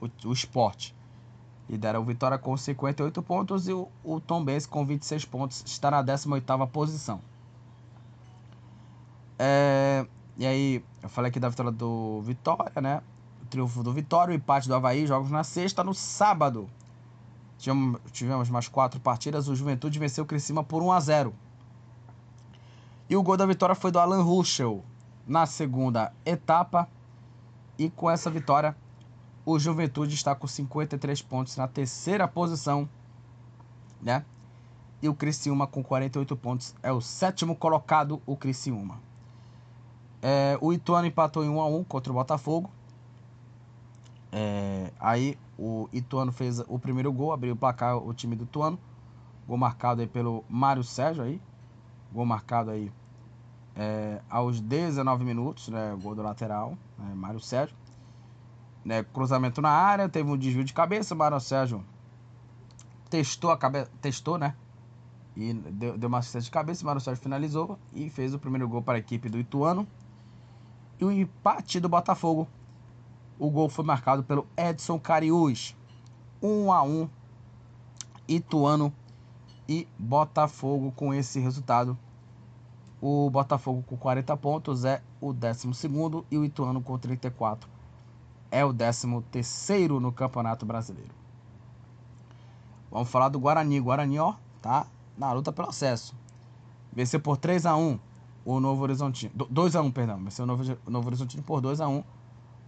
o, o Sport. Lidera o Vitória com 58 pontos e o, o Tom Benz com 26 pontos está na 18ª posição. É, e aí, eu falei aqui da vitória do Vitória, né? O triunfo do Vitória, o empate do Havaí, jogos na sexta, no sábado. Tivemos mais quatro partidas. O Juventude venceu o Criciúma por 1 a 0. E o gol da vitória foi do Alan Ruschel na segunda etapa. E com essa vitória, o Juventude está com 53 pontos na terceira posição, né? E o Criciúma com 48 pontos é o sétimo colocado, o Criciúma. É, o Ituano empatou em 1 a 1 contra o Botafogo. É, aí o Ituano fez o primeiro gol, abriu o placar o time do Ituano. Gol marcado aí pelo Mário Sérgio aí. Gol marcado aí é, aos 19 minutos, né? Gol do lateral, né, Mário Sérgio. Né, cruzamento na área, teve um desvio de cabeça, Mário Sérgio testou a cabeça, testou, né? E deu, deu uma assistência de cabeça, Mário Sérgio finalizou e fez o primeiro gol para a equipe do Ituano. E o empate do Botafogo o gol foi marcado pelo Edson Cariús. 1 a 1 Ituano e Botafogo com esse resultado. O Botafogo com 40 pontos é o 12 e o Ituano com 34 é o 13 no Campeonato Brasileiro. Vamos falar do Guarani. Guarani, ó, tá na luta pelo acesso. Venceu por 3 a 1 o Novo Horizontino. 2x1, um, perdão. Vai ser o Novo, Novo Horizontino por 2x1. Um.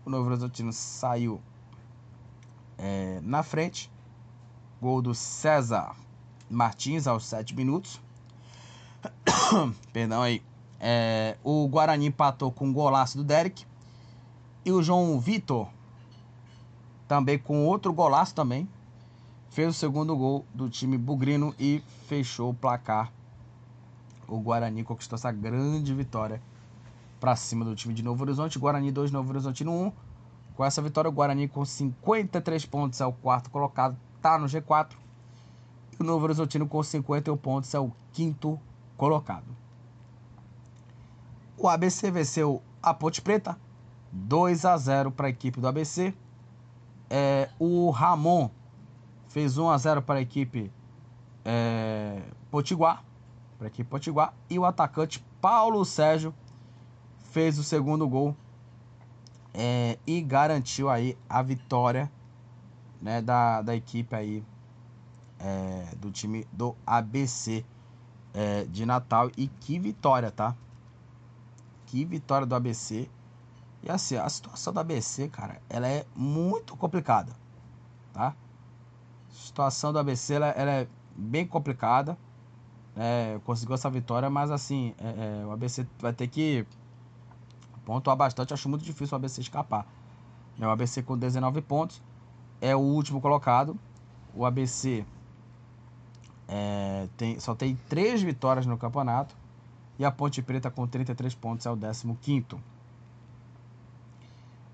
O Novo Horizontino saiu é, na frente. Gol do César Martins aos 7 minutos. perdão aí. É, o Guarani empatou com o golaço do Derek. E o João Vitor, também com outro golaço também, fez o segundo gol do time bugrino e fechou o placar. O Guarani conquistou essa grande vitória para cima do time de Novo Horizonte. Guarani 2, Novo Horizonte 1. Com essa vitória, o Guarani com 53 pontos é o quarto colocado, tá no G4. E o Novo Horizontino com 51 pontos é o quinto colocado. O ABC venceu a Ponte Preta 2 a 0 para a equipe do ABC. É, o Ramon fez 1 a 0 para a equipe é, Potiguar, para a equipe Potiguar, e o atacante Paulo Sérgio fez o segundo gol é, e garantiu aí a vitória né, da, da equipe aí é, do time do ABC é, de Natal e que vitória, tá? Que vitória do ABC. E assim, a situação do ABC, cara, ela é muito complicada, tá? situação do ABC ela, ela é bem complicada. É, conseguiu essa vitória, mas assim, é, é, o ABC vai ter que pontuar bastante. Acho muito difícil o ABC escapar. É, o ABC com 19 pontos é o último colocado. O ABC é, tem, só tem 3 vitórias no campeonato. E a Ponte Preta com 33 pontos é o 15.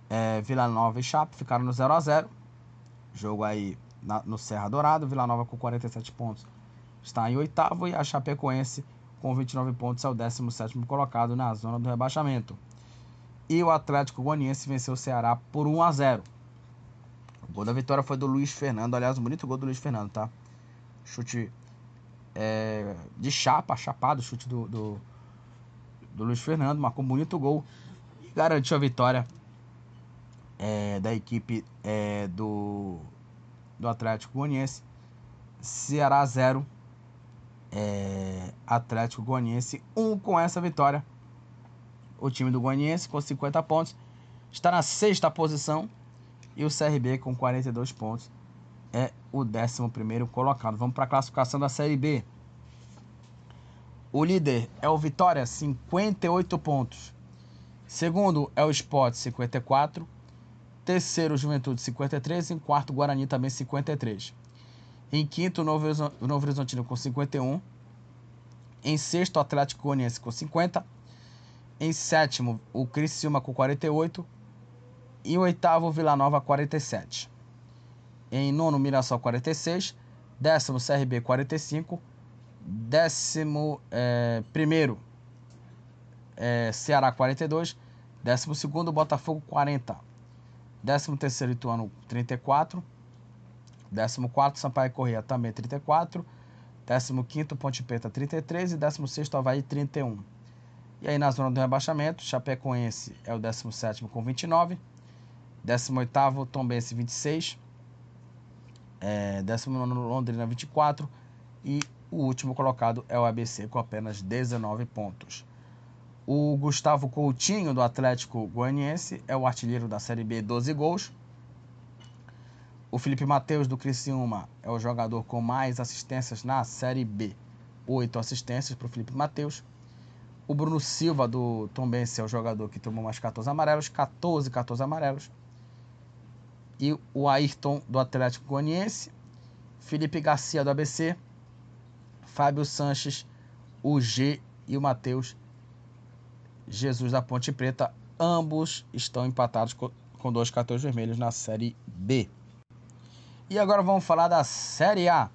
É, Vila Nova e Chape ficaram no 0 a 0 Jogo aí na, no Serra Dourado. Vila Nova com 47 pontos está em oitavo. E a Chapecoense com 29 pontos é o 17 colocado na zona do rebaixamento. E o Atlético Goianiense venceu o Ceará por 1 a 0 O gol da vitória foi do Luiz Fernando. Aliás, um bonito gol do Luiz Fernando, tá? Chute é, de chapa, chapado, chute do, do, do, Luiz Fernando. Marcou um bonito gol e garantiu a vitória é, da equipe é, do do Atlético Goianiense. Ceará 0. É, Atlético Goianiense 1 um com essa vitória. O time do Goianiense com 50 pontos está na sexta posição. E o CRB com 42 pontos é o 11 colocado. Vamos para a classificação da Série B. O líder é o Vitória, 58 pontos. Segundo é o Sport, 54. Terceiro, Juventude, 53. Em quarto, Guarani, também 53. Em quinto, Novo, Novo Horizontino com 51. Em sexto, Atlético Goianiense com 50. Em sétimo, o Criciúma com 48. E oitavo, Vila Nova, 47. Em nono, Mirassol, 46. Décimo, CRB, 45. Décimo é, primeiro, é, Ceará, 42. Décimo segundo, Botafogo, 40. 13º Ituano 34. 14º Sampaio Correia também 34. 15º Ponte Preta 33 e 16º Havaí 31. E aí na zona do rebaixamento, Chapecoense é o 17º com 29. 18º Tombense 26. É, 19º Londrina 24 e o último colocado é o ABC com apenas 19 pontos. O Gustavo Coutinho, do Atlético Goianiense, é o artilheiro da Série B, 12 gols. O Felipe Matheus, do Criciúma, é o jogador com mais assistências na Série B, 8 assistências para o Felipe Matheus. O Bruno Silva, do Tombense, é o jogador que tomou mais 14 amarelos, 14, 14 amarelos. E o Ayrton, do Atlético Goianiense. Felipe Garcia, do ABC. Fábio Sanches, o G e o Matheus Jesus da Ponte Preta, ambos estão empatados com dois cartões vermelhos na Série B. E agora vamos falar da Série A.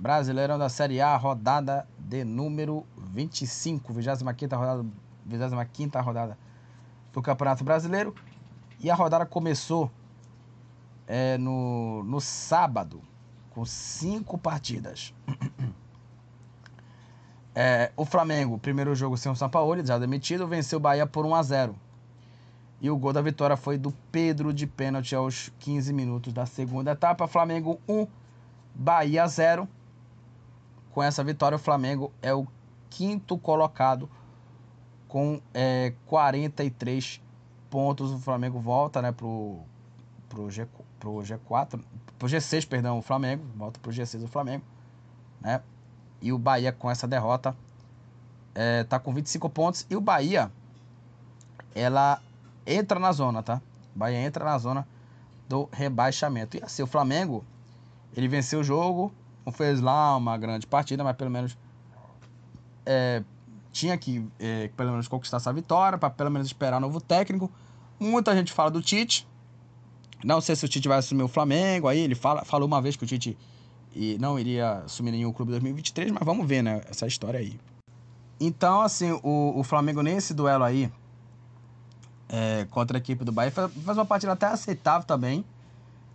Brasileirão da Série A, rodada de número 25, 25 rodada, 25 rodada do Campeonato Brasileiro. E a rodada começou é, no, no sábado, com cinco partidas. É, o Flamengo, primeiro jogo sem o Sampaoli, já demitido, venceu o Bahia por 1 a 0 E o gol da vitória foi do Pedro de pênalti aos 15 minutos da segunda etapa. Flamengo 1, Bahia 0. Com essa vitória, o Flamengo é o quinto colocado com é, 43 pontos. O Flamengo volta né, pro, pro, G, pro G4, pro G6, perdão, o Flamengo. Volta pro G6 o Flamengo. Né? E o Bahia com essa derrota é, tá com 25 pontos. E o Bahia, ela entra na zona, tá? O Bahia entra na zona do rebaixamento. E assim, o Flamengo, ele venceu o jogo, não fez lá uma grande partida, mas pelo menos é, tinha que é, pelo menos conquistar essa vitória, para pelo menos esperar um novo técnico. Muita gente fala do Tite. Não sei se o Tite vai assumir o Flamengo. Aí ele fala, falou uma vez que o Tite não iria assumir nenhum clube em 2023, mas vamos ver, né? Essa história aí. Então, assim, o, o Flamengo nesse duelo aí, é, contra a equipe do Bahia, faz, faz uma partida até aceitável também,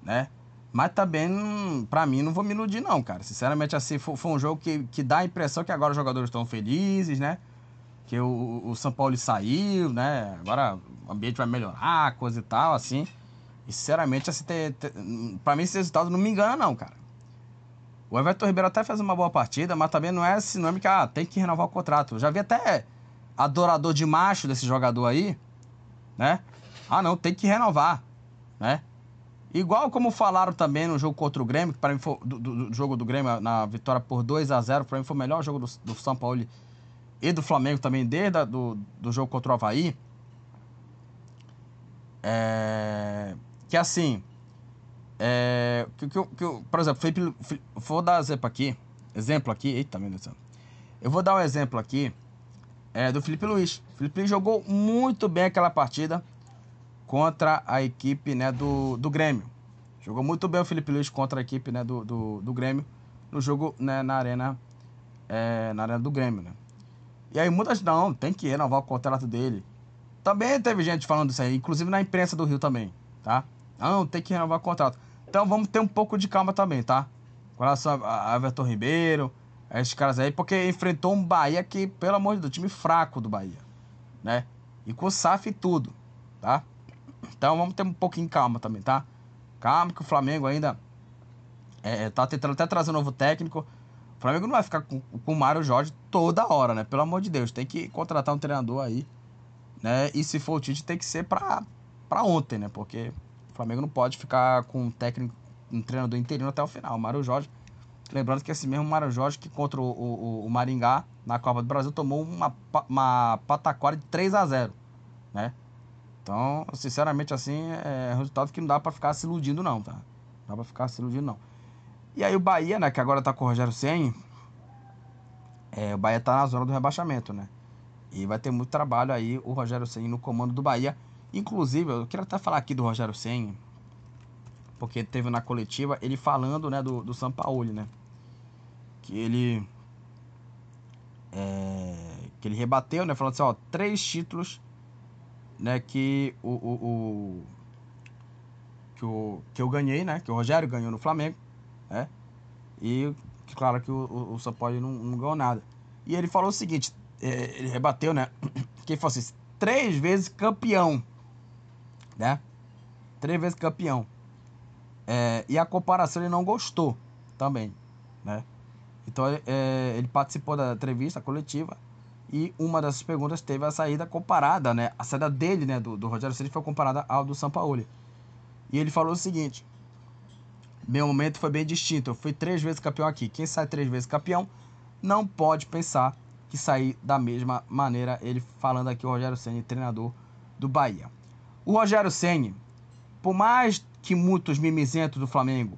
né? Mas também, pra mim, não vou me iludir, não, cara. Sinceramente, assim, foi, foi um jogo que, que dá a impressão que agora os jogadores estão felizes, né? Que o, o São Paulo saiu, né? Agora o ambiente vai melhorar, coisa e tal, assim. E, sinceramente, assim, ter, ter, pra mim, esse resultado não me engana, não, cara. O Everton Ribeiro até fez uma boa partida, mas também não é sinônimo que ah, tem que renovar o contrato. Eu já vi até adorador de macho desse jogador aí, né? Ah, não, tem que renovar, né? Igual como falaram também no jogo contra o Grêmio, que para mim foi do, do, do, jogo do Grêmio, na vitória por 2 a 0 para mim foi o melhor jogo do, do São Paulo e do Flamengo também, desde a, do, do jogo contra o Havaí. É, que assim, é, que, que, que, por exemplo, Felipe, vou dar exemplo aqui, exemplo aqui, eita, meu Deus. Eu vou dar um exemplo aqui é, do Felipe Luiz. O Felipe Luiz jogou muito bem aquela partida contra a equipe né, do, do Grêmio. Jogou muito bem o Felipe Luiz contra a equipe né, do, do, do Grêmio no jogo né, na arena é, na arena do Grêmio, né? E aí muitas não, tem que renovar o contrato dele. Também teve gente falando isso aí, inclusive na imprensa do Rio também, tá? Não, tem que renovar o contrato. Então vamos ter um pouco de calma também, tá? Com relação a Everton Ribeiro, esses caras aí, porque enfrentou um Bahia que, pelo amor de Deus, time fraco do Bahia, né? E com o SAF e tudo, tá? Então vamos ter um pouquinho de calma também, tá? Calma que o Flamengo ainda é, tá tentando até trazer um novo técnico. O Flamengo não vai ficar com, com o Mário Jorge toda hora, né? Pelo amor de Deus, tem que contratar um treinador aí, né? E se for o Tite, tem que ser pra, pra ontem, né? Porque o Flamengo não pode ficar com um técnico, um treinador interino até o final. O Mário Jorge, lembrando que esse mesmo Mário Jorge que contra o, o, o Maringá na Copa do Brasil tomou uma, uma pataquara de 3 a 0 né? Então, sinceramente, assim, é resultado que não dá para ficar se iludindo, não, tá? Não dá pra ficar se iludindo, não. E aí o Bahia, né, que agora tá com o Rogério Senni, é, o Bahia tá na zona do rebaixamento, né? E vai ter muito trabalho aí o Rogério Senni no comando do Bahia. Inclusive, eu quero até falar aqui do Rogério Senni, porque teve na coletiva ele falando, né, do, do São Paulo, né? Que ele... É, que ele rebateu, né? Falando assim, ó, três títulos né, que o, o, o, que o que eu ganhei, né, que o Rogério ganhou no Flamengo, né, e claro que o, o não, não ganhou nada. E ele falou o seguinte, é, ele rebateu, né, que ele falou assim, três vezes campeão, né, três vezes campeão. É, e a comparação ele não gostou também, né. Então é, ele participou da entrevista coletiva e uma dessas perguntas teve a saída comparada, né? A saída dele, né, do, do Rogério Ceni foi comparada ao do Sampaoli. E ele falou o seguinte: Meu momento foi bem distinto. Eu fui três vezes campeão aqui. Quem sai três vezes campeão não pode pensar que sair da mesma maneira. Ele falando aqui o Rogério Ceni, treinador do Bahia. O Rogério Ceni, por mais que muitos mimizentos do Flamengo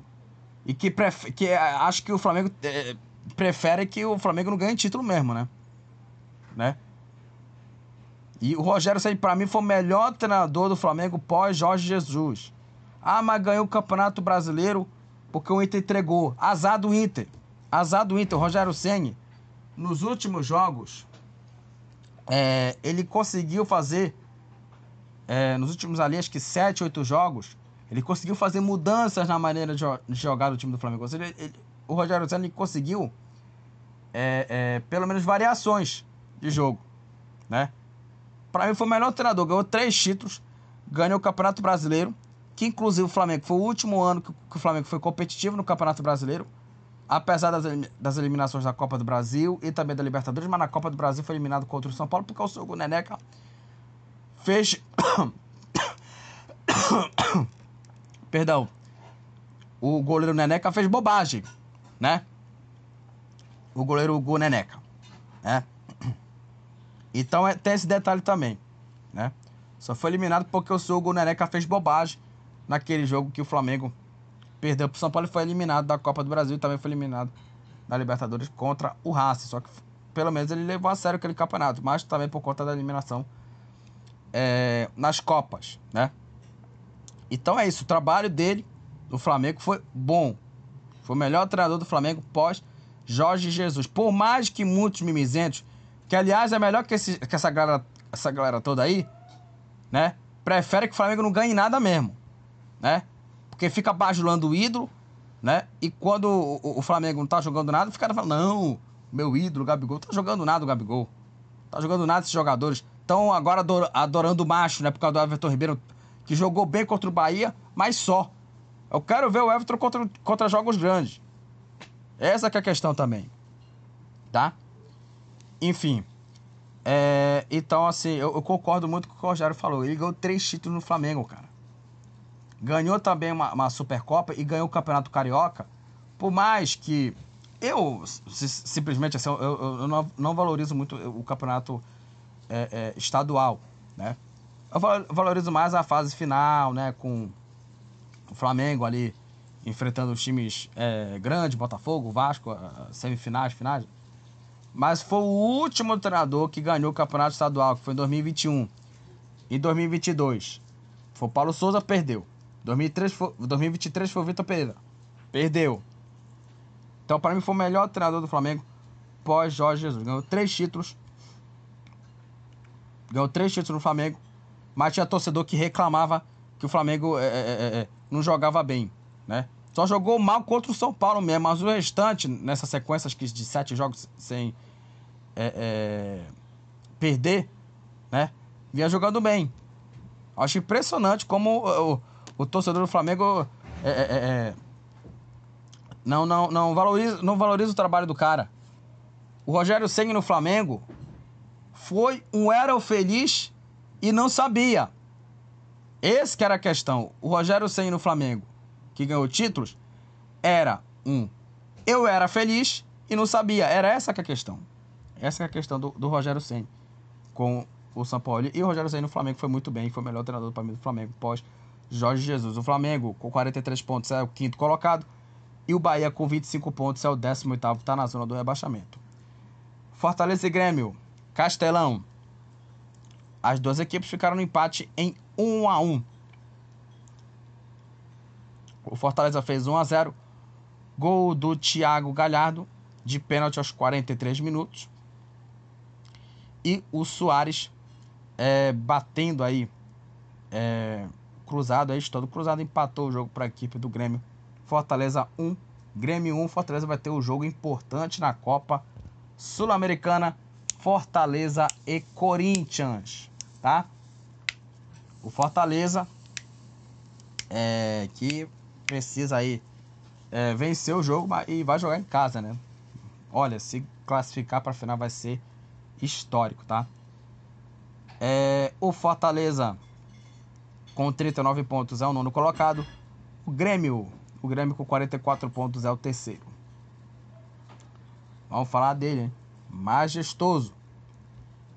e que, que eh, acho que o Flamengo é, prefere que o Flamengo não ganhe título mesmo, né? Né? E o Rogério Ceni para mim foi o melhor treinador do Flamengo pós Jorge Jesus. Ah, mas ganhou o Campeonato Brasileiro porque o Inter entregou. Azar do Inter. Azar do Inter. O Rogério Ceni nos últimos jogos é, ele conseguiu fazer é, nos últimos ali acho que 7, 8 jogos ele conseguiu fazer mudanças na maneira de, jogar do time do Flamengo. Ele, ele, o Rogério Ceni conseguiu é, é, pelo menos variações de jogo, né? Para mim foi o melhor treinador, ganhou três títulos, ganhou o Campeonato Brasileiro, que inclusive o Flamengo foi o último ano que o Flamengo foi competitivo no Campeonato Brasileiro. apesar das, das eliminações da Copa do Brasil e também da Libertadores, mas na Copa do Brasil foi eliminado contra o São Paulo porque o Hugo Neneca fez. Perdão. O goleiro Neneca fez bobagem, né? O goleiro Hugo Neneca, né? Então é, tem esse detalhe também, né? Só foi eliminado porque o Hugo Neneca fez bobagem naquele jogo que o Flamengo perdeu pro São Paulo e foi eliminado da Copa do Brasil e também foi eliminado da Libertadores contra o Racing. Só que pelo menos ele levou a sério aquele campeonato, mas também por conta da eliminação é, nas Copas, né? Então é isso, o trabalho dele no Flamengo foi bom. Foi o melhor treinador do Flamengo pós Jorge Jesus. Por mais que muitos mimizentos, que aliás é melhor que, esse, que essa, galera, essa galera toda aí, né? Prefere que o Flamengo não ganhe nada mesmo, né? Porque fica bajulando o ídolo, né? E quando o, o Flamengo não tá jogando nada, fica falando, não, meu ídolo, Gabigol, tá jogando nada o Gabigol. Tá jogando nada esses jogadores. Estão agora adorando o macho, né? Por causa do Everton Ribeiro, que jogou bem contra o Bahia, mas só. Eu quero ver o Everton contra, contra jogos grandes. Essa que é a questão também. Tá? Enfim. É, então, assim, eu, eu, concordo muito com o que o Rogério falou. Ele ganhou três títulos no Flamengo, cara. Ganhou também uma, uma Supercopa e ganhou o Campeonato Carioca. Por mais que eu, simplesmente, assim, eu, eu, não, não, valorizo muito o campeonato é, é, estadual, né? Eu valorizo mais a fase final, né? Com o Flamengo ali enfrentando os times é, grandes, Botafogo, Vasco, semifinais, finais. Mas foi o último treinador que ganhou o campeonato estadual, que foi em 2021. Em 2022, foi Paulo Souza, perdeu. 2003 foi, 2023 foi o Vitor Pereira, perdeu. Então, para mim, foi o melhor treinador do Flamengo pós Jorge Jesus. Ganhou três títulos. Ganhou três títulos no Flamengo. Mas tinha torcedor que reclamava que o Flamengo é, é, é, é não jogava bem, né? Só jogou mal contra o São Paulo mesmo, mas o restante, nessa sequência de sete jogos sem é, é, perder, né? Vinha jogando bem. Acho impressionante como o, o, o torcedor do Flamengo é, é, é, não, não, não, valoriza, não valoriza o trabalho do cara. O Rogério Senna no Flamengo foi um era feliz e não sabia. Esse que era a questão. O Rogério Senna no Flamengo que ganhou títulos, era um eu era feliz e não sabia. Era essa que é a questão. Essa é a questão do, do Rogério Senna com o São Paulo. E o Rogério Senna no Flamengo foi muito bem, foi o melhor treinador para mim do Flamengo pós Jorge Jesus. O Flamengo com 43 pontos é o quinto colocado e o Bahia com 25 pontos é o 18 está na zona do rebaixamento. Fortaleza e Grêmio, Castelão. As duas equipes ficaram no empate em 1 a 1. O Fortaleza fez 1 a 0 Gol do Thiago Galhardo, de pênalti aos 43 minutos. E o Soares é, batendo aí, é, cruzado aí, todo cruzado, empatou o jogo para a equipe do Grêmio. Fortaleza 1, Grêmio 1. Fortaleza vai ter um jogo importante na Copa Sul-Americana. Fortaleza e Corinthians, tá? O Fortaleza é, que precisa aí é, vencer o jogo e vai jogar em casa, né? Olha, se classificar para a final vai ser histórico, tá? É, o Fortaleza com 39 pontos é o nono colocado. O Grêmio, o Grêmio com 44 pontos é o terceiro. Vamos falar dele, hein? Majestoso.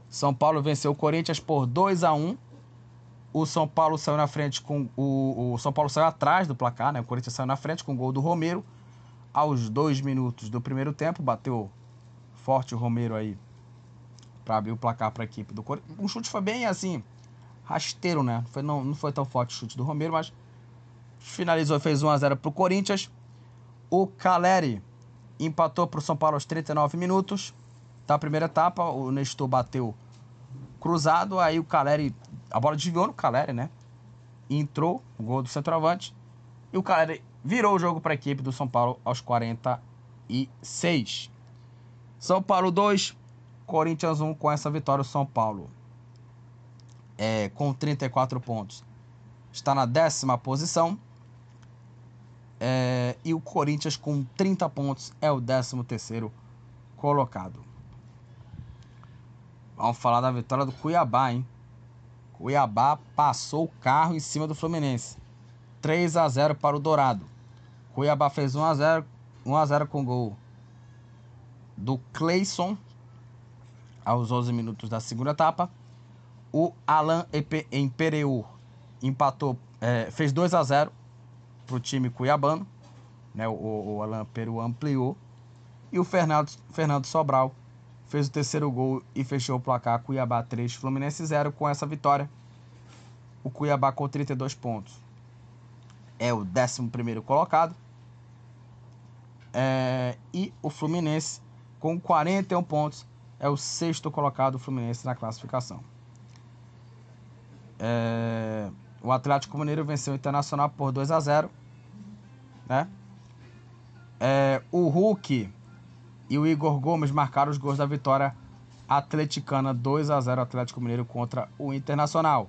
São Paulo venceu o Corinthians por 2 a 1 o São Paulo saiu na frente com. O, o São Paulo saiu atrás do placar, né? O Corinthians saiu na frente com o gol do Romero. Aos dois minutos do primeiro tempo, bateu forte o Romero aí para abrir o placar para a equipe do Corinthians. O chute foi bem assim, rasteiro, né? Foi, não, não foi tão forte o chute do Romero, mas finalizou fez 1x0 para o Corinthians. O Caleri empatou para o São Paulo aos 39 minutos da primeira etapa. O Nestor bateu cruzado, aí o Caleri a bola desviou no Caleri, né? Entrou o gol do centroavante. E o Caleri virou o jogo para a equipe do São Paulo aos 46. São Paulo 2, Corinthians 1 com essa vitória. O São Paulo é, com 34 pontos está na décima posição. É, e o Corinthians, com 30 pontos, é o 13º colocado. Vamos falar da vitória do Cuiabá, hein? Cuiabá passou o carro em cima do Fluminense. 3 a 0 para o Dourado. Cuiabá fez 1 a 0, 1 a 0 com gol do Cleison aos 11 minutos da segunda etapa. O Alan Empereu empatou, é, fez 2 a 0 para o time cuiabano. Né, o, o Alan Peru ampliou. E o Fernando, Fernando Sobral fez o terceiro gol e fechou o placar Cuiabá 3, Fluminense 0. Com essa vitória, o Cuiabá com 32 pontos é o 11 colocado. É, e o Fluminense com 41 pontos é o sexto colocado Fluminense na classificação. É, o Atlético Mineiro venceu o Internacional por 2 a 0 né? É, o Hulk e o Igor Gomes marcaram os gols da vitória atleticana 2 a 0 Atlético Mineiro contra o Internacional.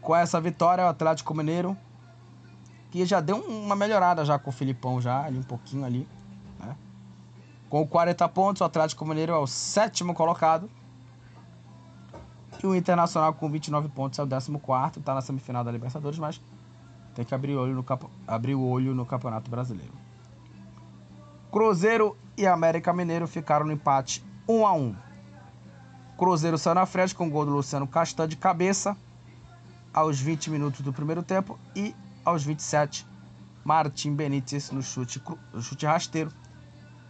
Com essa vitória, o Atlético Mineiro que já deu uma melhorada já com o Filipão já ali um pouquinho ali? Com 40 pontos, o Atlético Mineiro é o sétimo colocado. E o Internacional com 29 pontos é o 14, está na semifinal da Libertadores, mas tem que abrir, olho no, abrir o olho no Campeonato Brasileiro. Cruzeiro e América Mineiro ficaram no empate 1 a 1. Cruzeiro saiu na frente com o gol do Luciano Castan de cabeça aos 20 minutos do primeiro tempo e aos 27 Martim Benítez no chute, no chute rasteiro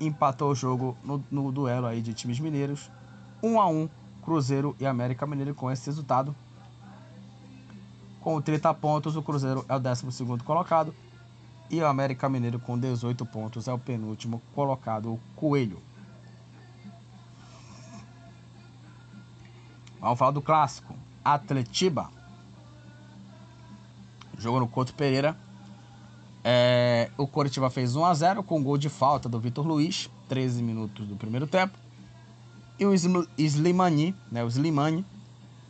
empatou o jogo no, no duelo aí de times mineiros 1 a 1 Cruzeiro e América Mineiro com esse resultado com 30 pontos o Cruzeiro é o 12 colocado e o América Mineiro com 18 pontos é o penúltimo colocado, o Coelho. Vamos falar do clássico. Atletiba. Jogo no Couto Pereira. É, o Coritiba fez 1 a 0 com gol de falta do Vitor Luiz, 13 minutos do primeiro tempo. E o Slimani, né, o Slimani,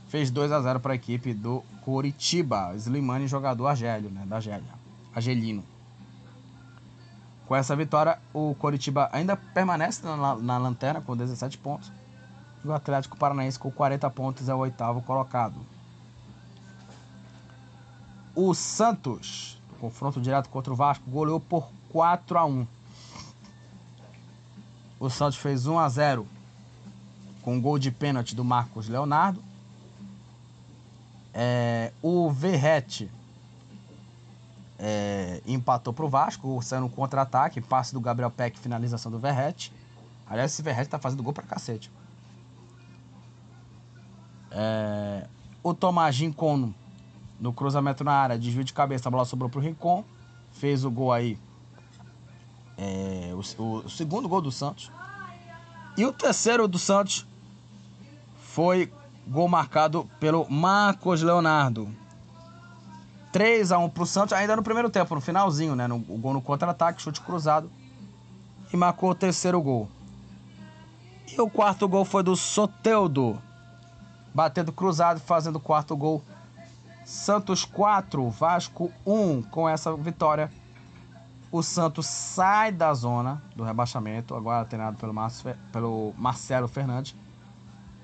fez 2 a 0 para a equipe do Coritiba. Slimani, jogador argélio, né, da Argélia, argelino. Com essa vitória, o Coritiba ainda permanece na, na lanterna com 17 pontos. E o Atlético Paranaense com 40 pontos é o oitavo colocado. O Santos, confronto direto contra o Vasco, goleou por 4 a 1. O Santos fez 1 a 0 com gol de pênalti do Marcos Leonardo. É, o Verrete é, empatou pro Vasco, saindo um contra-ataque, passe do Gabriel Peck, finalização do Verrete. Aliás, esse Verrete tá fazendo gol pra cacete. É, o Tomás Gincono, no cruzamento na área, desvio de cabeça, a bola sobrou pro Rincon. Fez o gol aí. É, o, o, o segundo gol do Santos. E o terceiro do Santos foi gol marcado pelo Marcos Leonardo. 3 a 1 pro Santos, ainda no primeiro tempo, no finalzinho, né? No, o gol no contra-ataque, chute cruzado. E marcou o terceiro gol. E o quarto gol foi do Soteudo. Batendo cruzado, fazendo o quarto gol. Santos 4, Vasco 1. Com essa vitória, o Santos sai da zona do rebaixamento, agora treinado pelo, Marcio, pelo Marcelo Fernandes.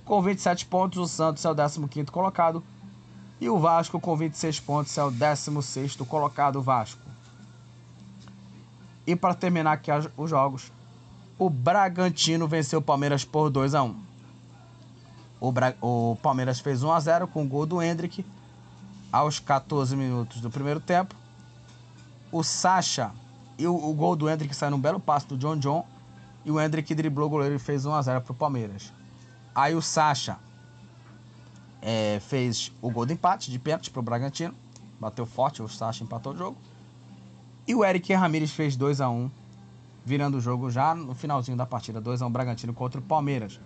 Com 27 pontos, o Santos é o 15 colocado e o Vasco, com 26 pontos, é o 16 colocado Vasco. E para terminar aqui os jogos, o Bragantino venceu o Palmeiras por 2 a 1 o, Bra... o Palmeiras fez 1 a 0 com o gol do Hendrick aos 14 minutos do primeiro tempo. O Sacha e o, o gol do Hendrick saiu num belo passo do John John. E o Hendrick driblou o goleiro e fez 1 a 0 para o Palmeiras. Aí o Sacha é, fez o gol de empate de pênalti para o Bragantino. Bateu forte, o Sacha empatou o jogo. E o Eric Ramírez fez 2 a 1 virando o jogo já no finalzinho da partida. 2 a 1 Bragantino contra o Palmeiras.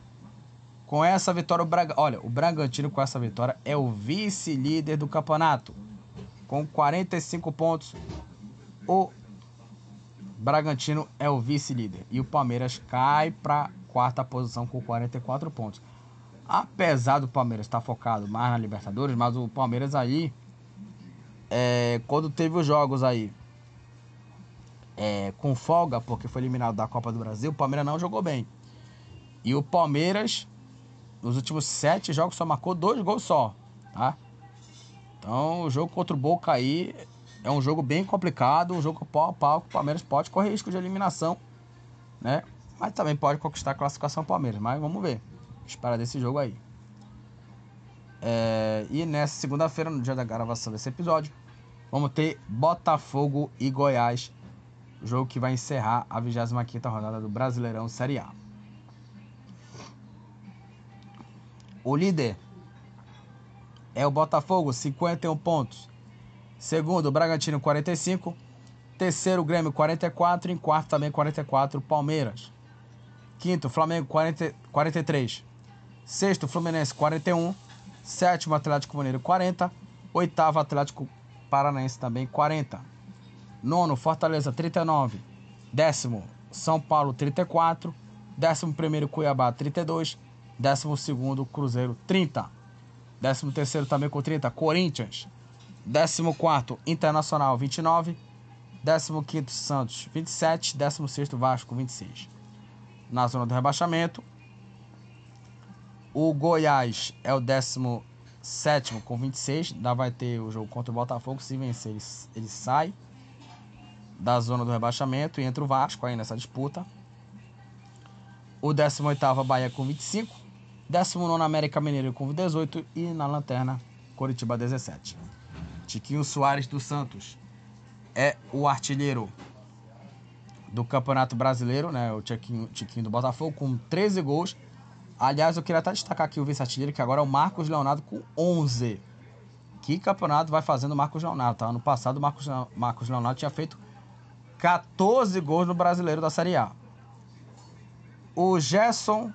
Com essa vitória, o Braga... olha, o Bragantino com essa vitória é o vice-líder do campeonato. Com 45 pontos, o Bragantino é o vice-líder. E o Palmeiras cai para quarta posição com 44 pontos. Apesar do Palmeiras estar focado mais na Libertadores, mas o Palmeiras aí, é, quando teve os jogos aí é, com folga, porque foi eliminado da Copa do Brasil, o Palmeiras não jogou bem. E o Palmeiras, nos últimos sete jogos, só marcou dois gols só, tá? Então, o jogo contra o Boca aí é um jogo bem complicado, um jogo pau a pau, que o Palmeiras pode correr risco de eliminação, né? Mas também pode conquistar a classificação Palmeiras, mas vamos ver. Espera desse jogo aí. É, e nessa segunda-feira, no dia da gravação desse episódio, vamos ter Botafogo e Goiás, jogo que vai encerrar a 25 rodada do Brasileirão Série A. O líder é o Botafogo, 51 pontos. Segundo, o Bragantino, 45. Terceiro, Grêmio, 44. Em quarto, também 44, Palmeiras. Quinto, Flamengo, 40, 43. Sexto, Fluminense, 41. Sétimo, Atlético Mineiro, 40. Oitavo, Atlético Paranaense, também 40. Nono, Fortaleza, 39. Décimo, São Paulo, 34. Décimo primeiro, Cuiabá, 32. Décimo segundo, Cruzeiro, 30. Décimo terceiro, também com 30, Corinthians. Décimo quarto, Internacional, 29. Décimo quinto, Santos, 27. Décimo sexto, Vasco, 26. Na zona do rebaixamento, o Goiás é o 17 com 26. Ainda vai ter o jogo contra o Botafogo. Se vencer, ele, ele sai da zona do rebaixamento e entra o Vasco aí nessa disputa. O 18 Bahia com 25. 19 América Mineiro com 18. E na lanterna, Coritiba 17. Tiquinho Soares dos Santos é o artilheiro do Campeonato Brasileiro, né? O Tiquinho, Tiquinho do Botafogo com 13 gols Aliás, eu queria até destacar aqui o vice-artilheiro, que agora é o Marcos Leonardo com 11. Que campeonato vai fazendo o Marcos Leonardo, tá? Ano passado o Marcos, Marcos Leonardo tinha feito 14 gols no Brasileiro da Série A. O Gerson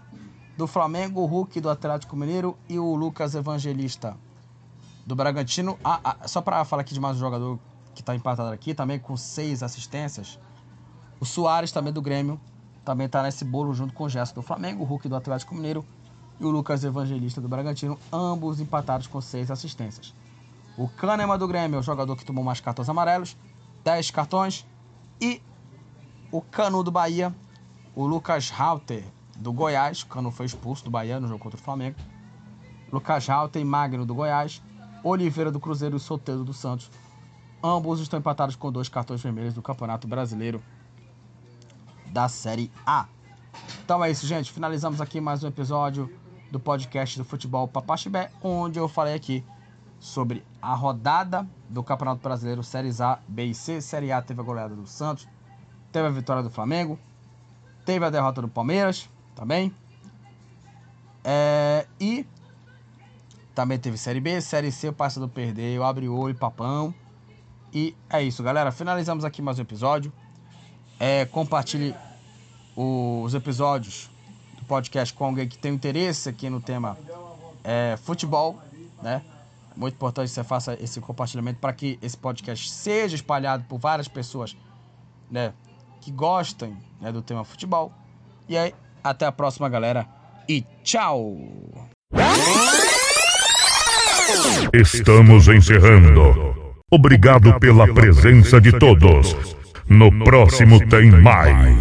do Flamengo, o Hulk do Atlético Mineiro e o Lucas Evangelista do Bragantino. Ah, ah, só para falar aqui de mais um jogador que está empatado aqui, também com seis assistências. O Soares também do Grêmio, também está nesse bolo junto com o Gerson do Flamengo, o Hulk do Atlético Mineiro e o Lucas Evangelista do Bragantino, ambos empatados com seis assistências. O Kahneman do Grêmio é o jogador que tomou mais cartões amarelos, 10 cartões. E o Canu do Bahia, o Lucas Halter do Goiás, o Canu foi expulso do Bahia no jogo contra o Flamengo. Lucas Halter e Magno do Goiás, Oliveira do Cruzeiro e Soteldo do Santos. Ambos estão empatados com dois cartões vermelhos do Campeonato Brasileiro da Série A. Então é isso, gente. Finalizamos aqui mais um episódio do podcast do Futebol Papaxibé, onde eu falei aqui sobre a rodada do Campeonato Brasileiro Séries A, B e C. Série A teve a goleada do Santos, teve a vitória do Flamengo, teve a derrota do Palmeiras também. É, e também teve Série B, Série C, o Passador perdeu, abre o olho, papão. E é isso, galera. Finalizamos aqui mais um episódio. É, compartilhe os episódios do podcast com alguém que tem interesse aqui no tema é, futebol, né? É muito importante que você faça esse compartilhamento para que esse podcast seja espalhado por várias pessoas, né? Que gostem né, do tema futebol. E aí, até a próxima, galera. E tchau! Estamos encerrando. Obrigado pela presença de todos. No próximo tem mais.